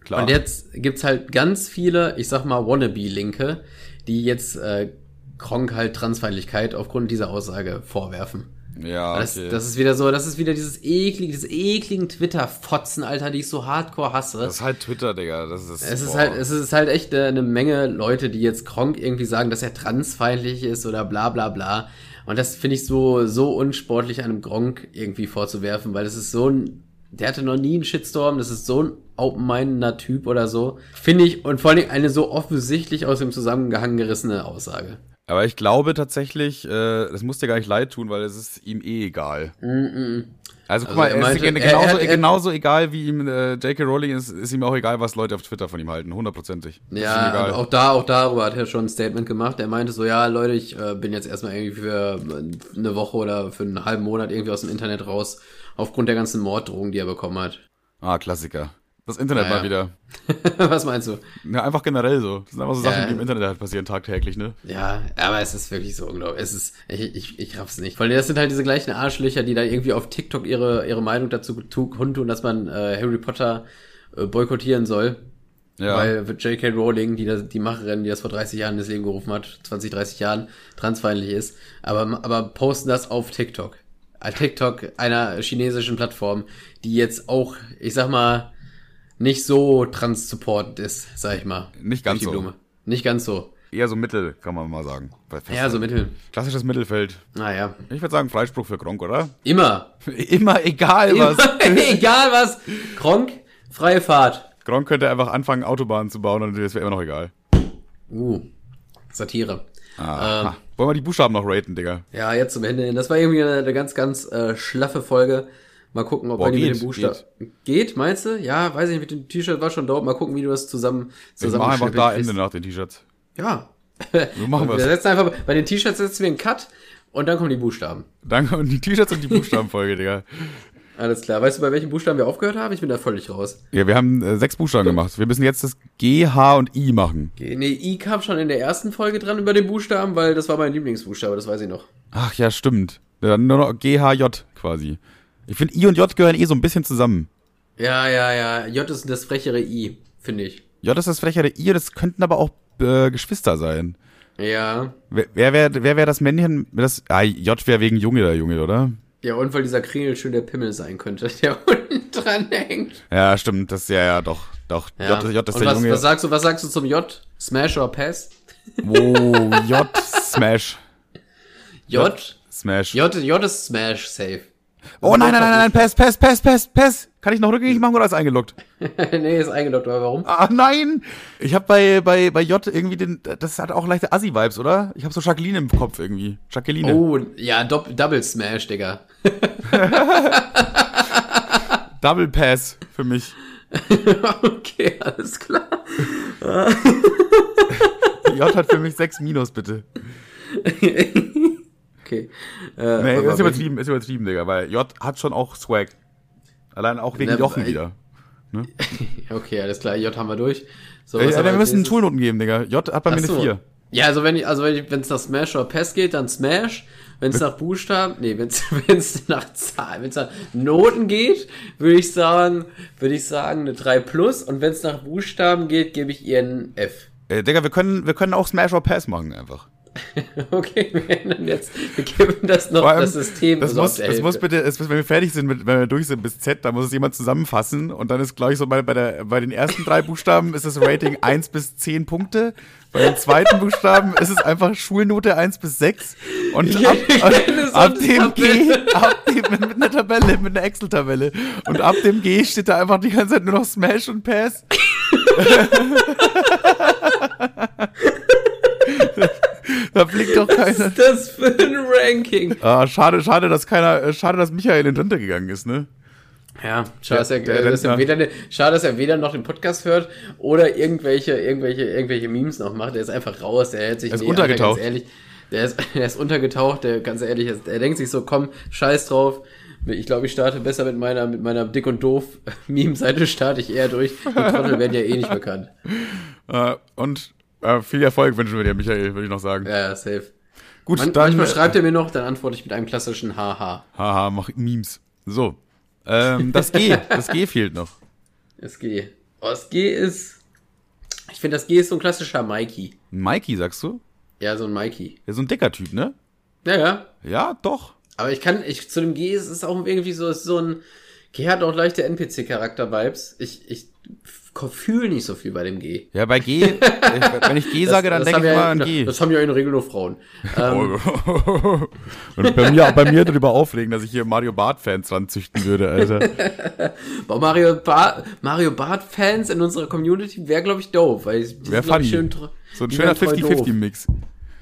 Klar. Und jetzt gibt's halt ganz viele, ich sag mal, Wannabe-Linke, die jetzt äh, Kronk halt Transfeindlichkeit aufgrund dieser Aussage vorwerfen. Ja, Das, okay. das ist wieder so, das ist wieder dieses eklige, dieses ekligen Twitter-Fotzen, Alter, die ich so hardcore hasse. das ist halt Twitter, Digga. Das ist, Es ist halt, es ist halt echt eine Menge Leute, die jetzt Kronk irgendwie sagen, dass er transfeindlich ist oder bla bla bla. Und das finde ich so, so unsportlich einem Gronk irgendwie vorzuwerfen, weil das ist so ein, der hatte noch nie einen Shitstorm, das ist so ein open-mindeder Typ oder so. Finde ich, und vor allem eine so offensichtlich aus dem Zusammenhang gerissene Aussage. Aber ich glaube tatsächlich, äh, das muss dir gar nicht leid tun, weil es ist ihm eh egal. Also guck Also mal, er es meinte- ist genauso, er- er- genauso egal wie ihm äh, J.K. Rowling ist, ist ihm auch egal, was Leute auf Twitter von ihm halten, hundertprozentig. Ja, auch da, auch darüber hat er schon ein Statement gemacht. Er meinte so, ja, Leute, ich äh, bin jetzt erstmal irgendwie für eine Woche oder für einen halben Monat irgendwie aus dem Internet raus, aufgrund der ganzen Morddrohungen, die er bekommen hat. Ah, Klassiker. Das Internet Ja, mal wieder. [LAUGHS] Was meinst du? Ja, einfach generell so. Das sind einfach so Ja. Sachen, die im Internet halt passieren tagtäglich, ne? Ja, aber es ist wirklich so unglaublich. Es ist, ich, ich, ich raff's nicht. Weil das sind halt diese gleichen Arschlöcher, die da irgendwie auf TikTok ihre, ihre Meinung dazu tu- kundtun, dass man äh, Harry Potter äh, boykottieren soll. Ja. Weil J.K. Rowling, die, das, die Macherin, die das vor 30 Jahren ins Leben gerufen hat, 20, 30 Jahren, transfeindlich ist, aber, aber posten das auf TikTok. Äh, TikTok, einer chinesischen Plattform, die jetzt auch, ich sag mal, nicht so trans-support ist, sag ich mal. Nicht ganz so. Nicht ganz so. Eher so Mittel, kann man mal sagen. Ja, so mittel. Klassisches Mittelfeld. Naja. Ich würde sagen, Freispruch für Gronk, oder? Immer. [LAUGHS] Immer egal was. [LAUGHS] Egal was. Kronk, freie Fahrt. Gronk könnte einfach anfangen, Autobahnen zu bauen und das wäre immer noch egal. Uh, Satire. Ah, Ähm, Wollen wir die Buchstaben noch raten, Digga? ja, jetzt zum Ende hin. Das war irgendwie eine, eine ganz, ganz äh, schlaffe Folge. Mal gucken, ob Boah, die mit geht, dem Buchstaben. Geht. meinst du? Ja, weiß ich nicht, mit dem T-Shirt war schon dope. Mal gucken, wie du das zusammen Wir machen einfach zusammenschnippeln da. Ende nach den T-Shirts. Ja. So machen Wir setzen einfach, bei den T-Shirts setzen wir einen Cut und dann kommen die Buchstaben. Danke und die T-Shirts und die Buchstabenfolge, Digga. Alles klar. Weißt du, bei welchen Buchstaben wir aufgehört haben? Ich bin da völlig raus. Ja, wir haben äh, sechs Buchstaben gemacht. Wir müssen jetzt das G, H und I machen. Okay, Nee, I kam schon in der ersten Folge dran über den Buchstaben, weil das war mein Lieblingsbuchstabe, das weiß ich noch. Ach ja, stimmt. Dann nur noch G, H, J quasi. Ich finde, I und J gehören eh so ein bisschen zusammen. Ja, ja, ja. J ist das frechere I, finde ich. J ist das frechere I, das könnten aber auch äh, Geschwister sein. Ja. Wer wer wäre wer wär das Männchen? Das, ah, J wäre wegen Junge der Junge, oder? Ja, und weil dieser Kringel schön der Pimmel sein könnte, [LAUGHS] der unten dran hängt. Ja, stimmt. Das ist ja, ja doch. Doch. Ja. J, J ist und der was, Junge. was sagst du, was sagst du zum J? Smash or Pass? Oh, J, Smash. [LAUGHS] J? Smash. J, J ist Smash, safe. Oh nein, nein, nein, nein, Pass, Pass, Pass, Pass, Pass. Kann ich noch rückgängig machen oder ist eingeloggt? [LAUGHS] nee, ist eingeloggt, aber warum? Ah, nein! Ich habe bei, bei, bei J irgendwie den, das hat auch leichte Assi-Vibes, oder? Ich habe so Jacqueline im Kopf irgendwie. Jacqueline. Oh, ja, Dopp Double Smash, Digga. [LAUGHS] [LAUGHS] Double Pass für mich. okay, alles klar. J hat für mich 6 Minus, bitte. Okay. Äh, Nee, ist übertrieben, ist übertrieben, Digga, weil J hat schon auch Swag. Allein auch wegen Na, Jochen wieder. wenn- [LAUGHS] Okay, alles klar, J haben wir durch. So, ja, haben wir müssen Schulnoten geben, Digga. J hat bei mir eine so. 4. Ja, also wenn ich, also wenn ich, wenn es nach Smash oder Pass geht, dann Smash. Wenn es nach Buchstaben, nee, wenn es [LAUGHS] nach Zahlen, wenn es nach Noten geht, würde ich sagen, würde ich sagen eine 3 plus und wenn es nach Buchstaben geht, gebe ich ihr ein F. Äh, Digga, wir können, wir können auch Smash or Pass machen einfach. [LAUGHS] Okay, wir ändern jetzt, wir geben das noch allem, das System Das muss, das muss bitte, es muss, wenn wir fertig sind, mit, wenn wir durch sind bis Z, da muss es jemand zusammenfassen und dann ist, glaube ich, so bei, bei, der, bei den ersten drei Buchstaben ist das Rating [LAUGHS] 1 bis 10 Punkte. Bei den zweiten Buchstaben ist es einfach Schulnote 1 bis 6. Und ab, ab dem G, ab dem, mit, mit einer Tabelle, mit einer Excel-Tabelle. Und ab dem G steht da einfach die ganze Zeit nur noch Smash und Pass. [LAUGHS] da blickt doch keiner. das für ein Ranking? Ah, schade, schade, dass keiner, schade, dass Michael in Rente gegangen ist, ne? Ja, schade, dass er, Der- der dass er weder, schade, dass er weder noch den Podcast hört oder irgendwelche, irgendwelche, irgendwelche Memes noch macht. Der ist einfach raus, der hält sich Er ist nee, untergetaucht. Alter, ganz ehrlich, der ist, [LAUGHS] der ist untergetaucht, der, ganz ehrlich, er- er denkt sich so, komm, scheiß drauf. Ich glaube, ich starte besser mit meiner, mit meiner dick und doof [LAUGHS] Meme-Seite starte ich eher durch. Die Trottel werden ja eh nicht bekannt. Äh, [LAUGHS] und äh, viel Erfolg wünschen wir dir, Michael, würde ich noch sagen. Ja, safe. Gut, Man, dann. manchmal äh, schreibt er mir noch, dann antworte ich mit einem klassischen Haha. Haha, mach Memes. So. Ähm, das G, [LAUGHS] das G fehlt noch. Das G. Oh, das G ist, ich finde, das G ist so ein klassischer Mikey. Mikey, sagst du? Ja, so ein Mikey. Ist so ein dicker Typ, ne? Ja, ja. Ja, doch. Aber ich kann, ich, zu dem G ist es auch irgendwie so, ist so ein, G hat auch leichte NPC-Charakter-Vibes. Ich, ich fühle nicht so viel bei dem G. Ja, bei G, äh, wenn ich G sage, dann denke ich ja, mal an G. Das haben ja in der Regel nur Frauen. Ähm, [LAUGHS] [LAUGHS] Und bei mir, bei mir darüber aufregen, dass ich hier Mario Bart-Fans dran züchten würde, Alter. [LAUGHS] Boah, Mario, Bar Mario Bart-Fans in unserer Community wäre, glaube ich, dope, weil die sind, ich, schön So ein schöner wären voll doof. 50-50-Mix.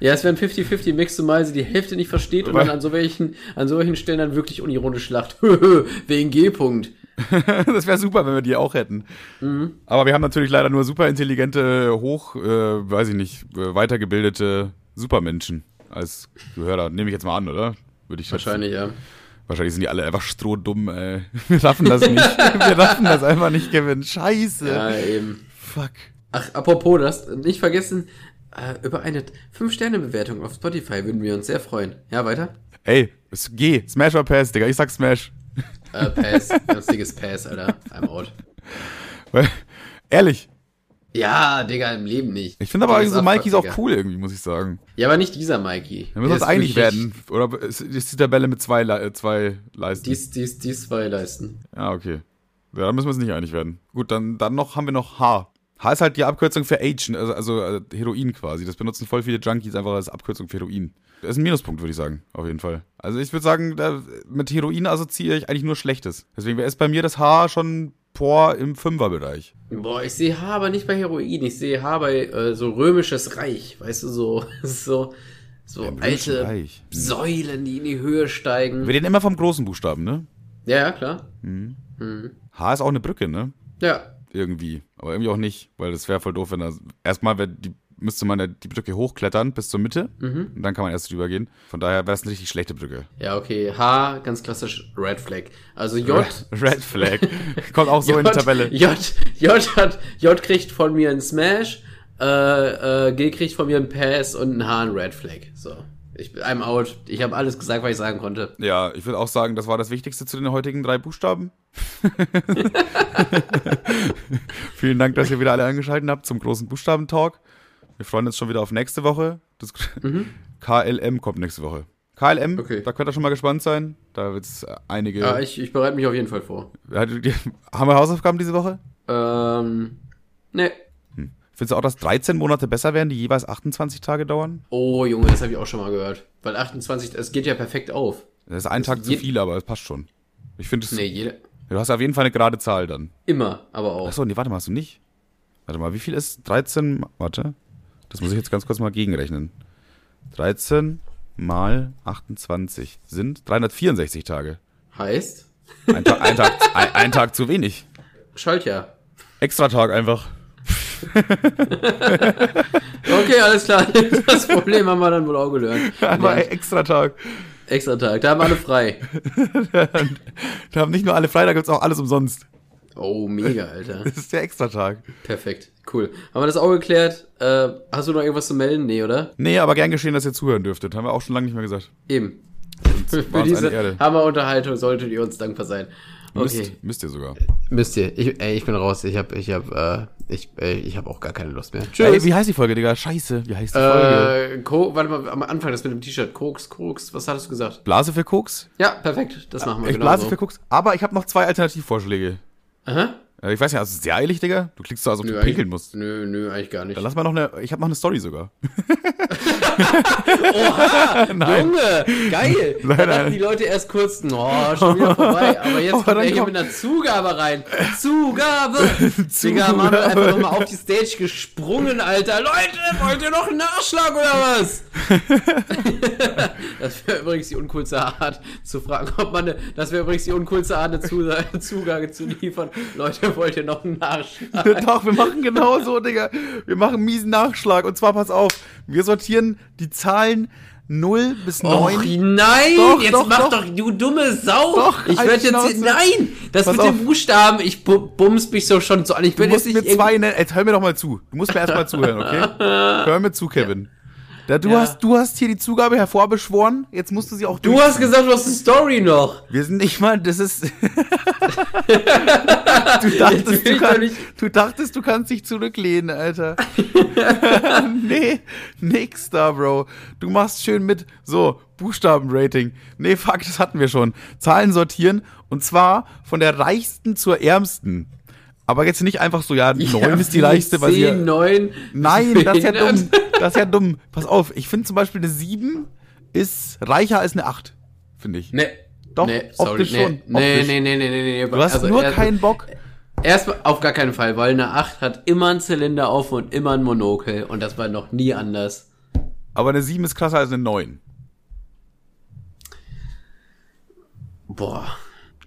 Ja, es wäre ein 50-50-Mix, zumal sie die Hälfte nicht versteht und dann an so welchen, an solchen Stellen dann wirklich unironisch lacht. [LAUGHS] Wegen G-Punkt. [LAUGHS] Das wäre super, wenn wir die auch hätten. Aber wir haben natürlich leider nur super intelligente, hoch, äh, weiß ich nicht, äh, weitergebildete Supermenschen als Hörer. Nehme ich jetzt mal an, oder? Würde ich schätzen. Wahrscheinlich, ja. Wahrscheinlich sind die alle einfach strohdumm, ey. [LAUGHS] Wir raffen das nicht. Wir raffen das einfach nicht, Kevin. Scheiße. Ja, eben. Fuck. Ach, apropos, du hast nicht vergessen, äh, über eine 5-Sterne-Bewertung auf Spotify würden wir uns sehr freuen. Ja, weiter? Ey, geh. Smash or Pass, Digga. Ich sag Smash. Äh, Pass. Ganz dickes Pass, Alter. I'm out. Weil, ehrlich, Ja, Digga, im Leben nicht. ich finde aber Dickes so Mikey ist auch cool irgendwie, muss ich sagen. Ja, aber nicht dieser Mikey. Wir müssen uns Der ist einig werden. Oder ist, ist die Tabelle mit zwei, äh, zwei Leisten? Dies, dies, dies zwei Leisten. Ja, okay. Ja, da müssen wir uns nicht einig werden. Gut, dann, dann noch haben wir noch H. H ist halt die Abkürzung für Agent, also, also äh, Heroin quasi. Das benutzen voll viele Junkies einfach als Abkürzung für Heroin. Das ist ein Minuspunkt, würde ich sagen, auf jeden Fall. Also ich würde sagen, da, mit Heroin assoziiere ich eigentlich nur Schlechtes. Deswegen wäre es bei mir das H schon por im Fünferbereich. Boah, ich sehe H aber nicht bei Heroin. Ich sehe H bei äh, so römisches Reich. Weißt du, so, [LAUGHS] so, so Römischen alte Reich. Säulen, die in die Höhe steigen. Wir reden immer vom großen Buchstaben, ne? Ja, ja, klar. H ist auch eine Brücke, ne? Ja. Irgendwie. Aber irgendwie auch nicht, weil das wäre voll doof, wenn da. Erstmal die, müsste man ja die Brücke hochklettern bis zur Mitte. Mhm. Und dann kann man erst drüber gehen. Von daher wäre es eine richtig schlechte Brücke. Ja, okay. H, ganz klassisch Red Flag. Also J. Red Flag. [LAUGHS] Kommt auch so in die Tabelle. J, J hat, J kriegt von mir einen Smash, äh, äh, G kriegt von mir einen Pass und ein H ein Red Flag. So. Ich bin I'm out. Ich habe alles gesagt, was ich sagen konnte. Ja, ich würde auch sagen, das war das Wichtigste zu den heutigen drei Buchstaben. [LAUGHS] Vielen Dank, dass ihr wieder alle eingeschaltet habt zum großen Buchstabentalk. Wir freuen uns schon wieder auf nächste Woche. Das KLM kommt nächste Woche. KLM, Okay. da könnt ihr schon mal gespannt sein. Da wird es einige. Ja, ich, ich bereite mich auf jeden Fall vor. Haben wir Hausaufgaben diese Woche? Ähm, ne. Findest du auch, dass 13 Monate besser wären, die jeweils 28 Tage dauern? Oh, Junge, das habe ich auch schon mal gehört. Weil 28, es geht ja perfekt auf. Das ist ein Tag zu je- viel, aber es passt schon. Ich finde es. Nee, jeder, Du hast auf jeden Fall eine gerade Zahl dann. immer, aber auch. Achso, nee, warte mal, hast du nicht? Warte mal, wie viel ist 13? Warte. Das muss ich jetzt ganz kurz mal gegenrechnen. 13 mal 28 sind 364 Tage. Heißt, Ein, Ta ein, Tag, ein, ein Tag zu wenig. Schaltjahr. Extra Tag einfach. [LAUGHS] Okay, alles klar. [LAUGHS] Das Problem haben wir dann wohl auch gelernt. Aber Gelernt. extra Tag. Extra Tag, da haben alle frei. [LAUGHS] Da haben nicht nur alle frei, da gibt's auch alles umsonst. Oh, mega, Alter. Das ist der extra Tag. Perfekt, cool. Haben wir das auch geklärt? Äh, hast du noch irgendwas zu melden? Nee, oder? Nee, aber gern geschehen, dass ihr zuhören dürftet. Haben wir auch schon lange nicht mehr gesagt. Eben. Für, diese. Hammerunterhaltung solltet ihr uns dankbar sein. Okay, Müsst, müsst ihr sogar. müsst ihr. Ich, ey, ich bin raus. Ich hab, ich hab, äh, ich, äh, ich hab auch gar keine Lust mehr. Ey, wie heißt die Folge, Digga? Scheiße, wie heißt die Folge? Äh, Co warte mal, am Anfang das mit dem T-Shirt. Koks, Koks, was hattest du gesagt? Blase für Koks? Ja, perfekt. Das machen wir Ich genau blase so. für Koks. Aber ich habe noch zwei Alternativvorschläge. Aha. Äh, Ich weiß nicht, also sehr eilig, Digga. Du klickst so, als ob Nö, du pinkeln musst. Nö, nö, eigentlich gar nicht. Dann lass mal noch eine. Ich habe noch eine Story sogar. [LAUGHS] Junge, geil. Nein, da nein. dachten die Leute erst kurz, oh, schon wieder vorbei. Aber jetzt Aber [LAUGHS] kommt er hier mit einer Zugabe rein. Zugabe. [LAUGHS] Digga, Manuel einfach nochmal auf die Stage gesprungen, Alter. Leute, wollt ihr noch einen Nachschlag oder was? das wäre übrigens die uncoolste Art zu fragen, ob man, eine, das wäre übrigens die uncoolste Art, eine Zusage, Zugabe zu liefern. Leute, [LAUGHS] wollt ihr noch einen Nachschlag? [LAUGHS] Doch, wir machen genau so, Digga. Wir machen miesen Nachschlag. Und zwar, pass auf, wir sortieren die Zahlen 0 bis 9. Och, nein, Doch, jetzt doch, mach doch. doch, du dumme Sau. Doch, ich halt werde jetzt, nein, das Pass mit auf. den Buchstaben, ich bu- bums mich so schon so an. Ich Du musst jetzt mir zwei nennen. Jetzt hör mir doch mal zu. Du musst mir erst mal zuhören, okay? [LAUGHS] Hör mir zu, Kevin. Da, du, Ja. hast, du hast hier die Zugabe hervorbeschworen. Jetzt musst du sie auch Du hast gesagt, du hast eine Story noch. Wir sind nicht mal, das ist. [LAUGHS] [LAUGHS] du, dachtest, du, kann, du dachtest, du kannst dich zurücklehnen, Alter. [LAUGHS] nee, nix da, Bro. Du machst schön mit, so, Buchstabenrating. Nee, fuck, das hatten wir schon. Zahlen sortieren und zwar von der reichsten zur ärmsten. Aber jetzt nicht einfach so, ja, [LAUGHS] neun ist die reichste, weil sie. 10, 9. Nein, [LAUGHS] das ist ja dumm. Das ist ja dumm. Pass auf, ich finde zum Beispiel eine 7 ist reicher als eine 8, finde ich. Nee. Doch, nee, sorry, optisch nee, schon, Nee, optisch. nee, nee, nee, nee, nee. Du hast Also nur erst- keinen Bock. Erstmal auf gar keinen Fall, weil eine 8 hat immer einen Zylinder auf und immer ein Monokel und das war noch nie anders. Aber eine 7 ist krasser als eine 9. Boah.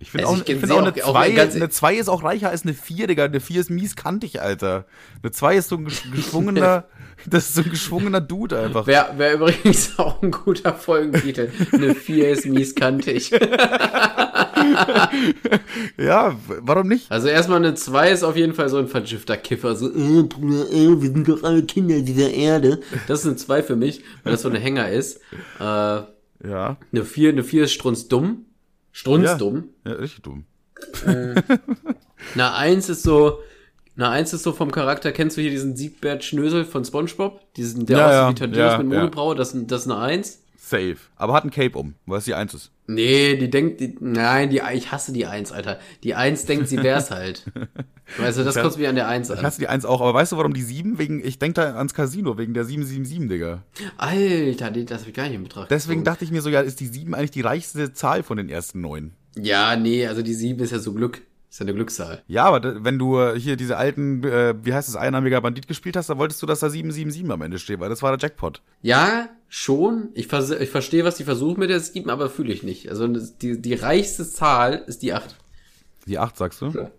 Ich finde Also auch, ich ich find auch eine auch- auch 2, ganz- eine 2 ist auch reicher als eine 4, Digga. Eine 4 ist mies kantig, Alter. Eine 2 ist so ein gesch- [LAUGHS] geschwungener, das ist so ein geschwungener Dude einfach. Wäre wär übrigens [LAUGHS] auch ein guter Folgentitel. Eine 4 ist mieskantig. [LAUGHS] Ja, warum nicht? Also erstmal eine 2 ist auf jeden Fall so ein vergifter Kiffer. So, äh, Bruder, äh, wir sind doch alle Kinder dieser Erde. Das ist eine 2 für mich, weil das so eine Hänger ist. Äh, eine Ja, 4, eine 4 ist strunzdumm. Strunzdumm. ja, richtig dumm. Eine 1 ist so, eine 1 ist so vom Charakter, kennst du hier diesen Siegbert Schnösel von Spongebob? Diesen, der Ja, aussieht ja, wie Thaddeus ja, mit ja. Monobraue, das, das ist eine 1. Safe. Aber hat ein Cape um, weil es die 1 ist. Nee, die denkt, die, nein, die, ich hasse die 1, Alter. Die 1 denkt, sie wär's halt. [LAUGHS] Weißt du, das Ich kotzt mich an der 1 Ich an. hasse die 1 auch, aber weißt du, warum die 7? Wegen, ich denke da ans Casino, wegen der 777, Digga. Alter, die- das hab ich gar nicht in Betracht. Deswegen gezogen. dachte ich mir so, ja, ist die 7 eigentlich die reichste Zahl von den ersten 9? Ja, nee, also die 7 ist ja so Glück. Ist ja eine Glückszahl. Ja, aber wenn du äh, hier diese alten, äh, wie heißt es, einnahmiger Bandit gespielt hast, dann wolltest du, dass da 777 am Ende steht, weil das war der Jackpot. Ja, schon. Ich, vers ich verstehe, was die versuchen mit der 7, aber fühle ich nicht. Also die, die reichste Zahl ist die 8. Die 8, sagst du?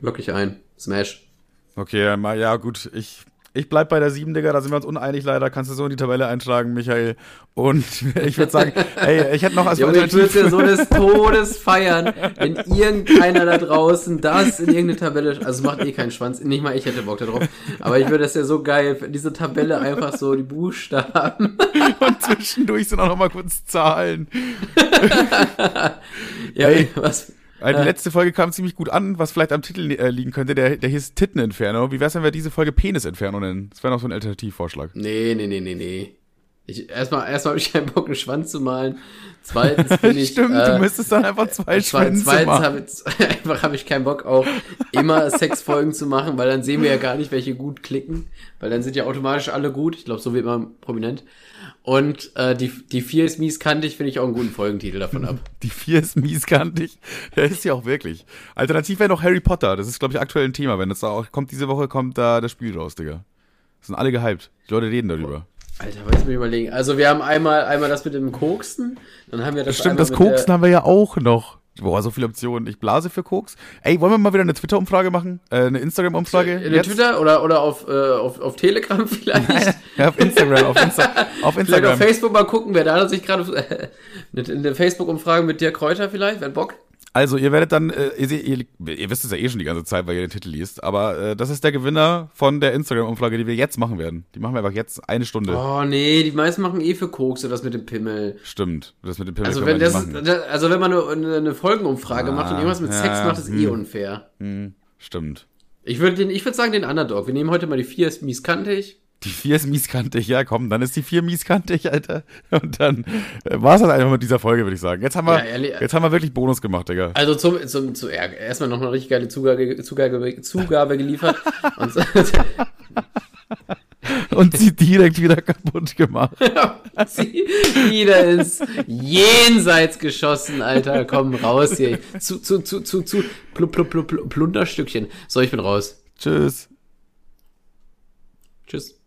Lock ich ein. Smash. Okay, ja, ja, gut, ich, ich bleib bei der 7, Digga, da sind wir uns uneinig leider. Kannst du so in die Tabelle eintragen, Michael. Und [LAUGHS] ich würde sagen, ey, ich hätte noch als Junge, ich würde ja so des Todes feiern, wenn irgendeiner da draußen das in irgendeine Tabelle, also es macht eh keinen Schwanz, nicht mal ich hätte Bock darauf, aber ich würde das ja so geil, diese Tabelle einfach so, die Buchstaben. [LAUGHS] und zwischendurch sind auch noch mal kurz Zahlen. [LAUGHS] Ja, Ey. was? Äh, Die Äh. letzte Folge kam ziemlich gut an, was vielleicht am Titel äh, liegen könnte. Der, der hieß Titteninferno. Wie wär's, wenn wir diese Folge Penis-Inferno nennen? Das wäre noch so ein Alternativvorschlag. Nee, nee, nee, nee, nee. Ich, erstmal, erstmal habe ich keinen Bock, einen Schwanz zu malen. Zweitens bin [LAUGHS] ich. Stimmt, äh, du müsstest dann einfach zwei Zwe- Schwänze Zweitens machen. habe ich, [LAUGHS] einfach habe ich keinen Bock auch immer Sexfolgen zu machen, weil dann sehen wir ja gar nicht, welche gut klicken, weil dann sind ja automatisch alle gut. Ich glaube, so wird man prominent. Und äh, die, die vier ist mies kantig, finde ich auch einen guten Folgentitel davon ab. [LAUGHS] Die vier ist mieskantig. Der ist ja auch wirklich. Alternativ wäre noch Harry Potter. Das ist, glaube ich, aktuell ein Thema. Wenn das da auch kommt, diese Woche kommt da das Spiel raus, Digga. Sind alle gehypt. Die Leute reden darüber. Alter, muss ich überlegen. Also wir haben einmal, einmal das mit dem Koksen, dann haben wir das Stimmt, das Koksen haben wir ja auch noch. Boah, so viele Optionen. Ich blase für Koks. Ey, wollen wir mal wieder eine Twitter-Umfrage machen? Äh, eine Instagram-Umfrage? in der Twitter oder, oder auf, äh, auf, auf Telegram [LAUGHS] vielleicht. Ja, auf Instagram. Auf, Insta auf Vielleicht auf Instagram. Facebook mal gucken, wer da sich gerade [LAUGHS] eine, eine Facebook-Umfrage mit dir Kräuter vielleicht, wer hat Bock? Also, ihr werdet dann, äh, ihr, ihr, ihr wisst es ja eh schon die ganze Zeit, weil ihr den Titel liest, aber äh, das ist der Gewinner von der Instagram-Umfrage, die wir jetzt machen werden. Die machen wir einfach jetzt eine Stunde. Oh nee, die meisten machen eh für Kokse das mit dem Pimmel. Stimmt. Das mit dem Pimmel Also wenn das, das also wenn man eine, eine Folgenumfrage macht und irgendwas mit ja, Sex macht, ist eh unfair. Stimmt. Ich würde den, ich würde sagen den Underdog. Wir nehmen heute mal die vier ist mies kantig. Die vier ist mieskantig, ja komm, dann ist die vier mieskantig, Alter. Und dann äh, war es halt einfach mit dieser Folge, würde ich sagen. Jetzt haben wir, Ja, ehrlich, jetzt haben wir wirklich Bonus gemacht, Digga. Also zum, zum, zu, ja, erstmal noch eine richtig geile Zugabe, Zugabe, Zugabe geliefert. [LAUGHS] und Und sie direkt wieder kaputt gemacht. [LAUGHS] sie wieder ins Jenseits geschossen, Alter. Komm raus hier. Zu, zu, zu, zu, zu, pl, pl, pl, pl, Plunderstückchen. So, ich bin raus. Tschüss.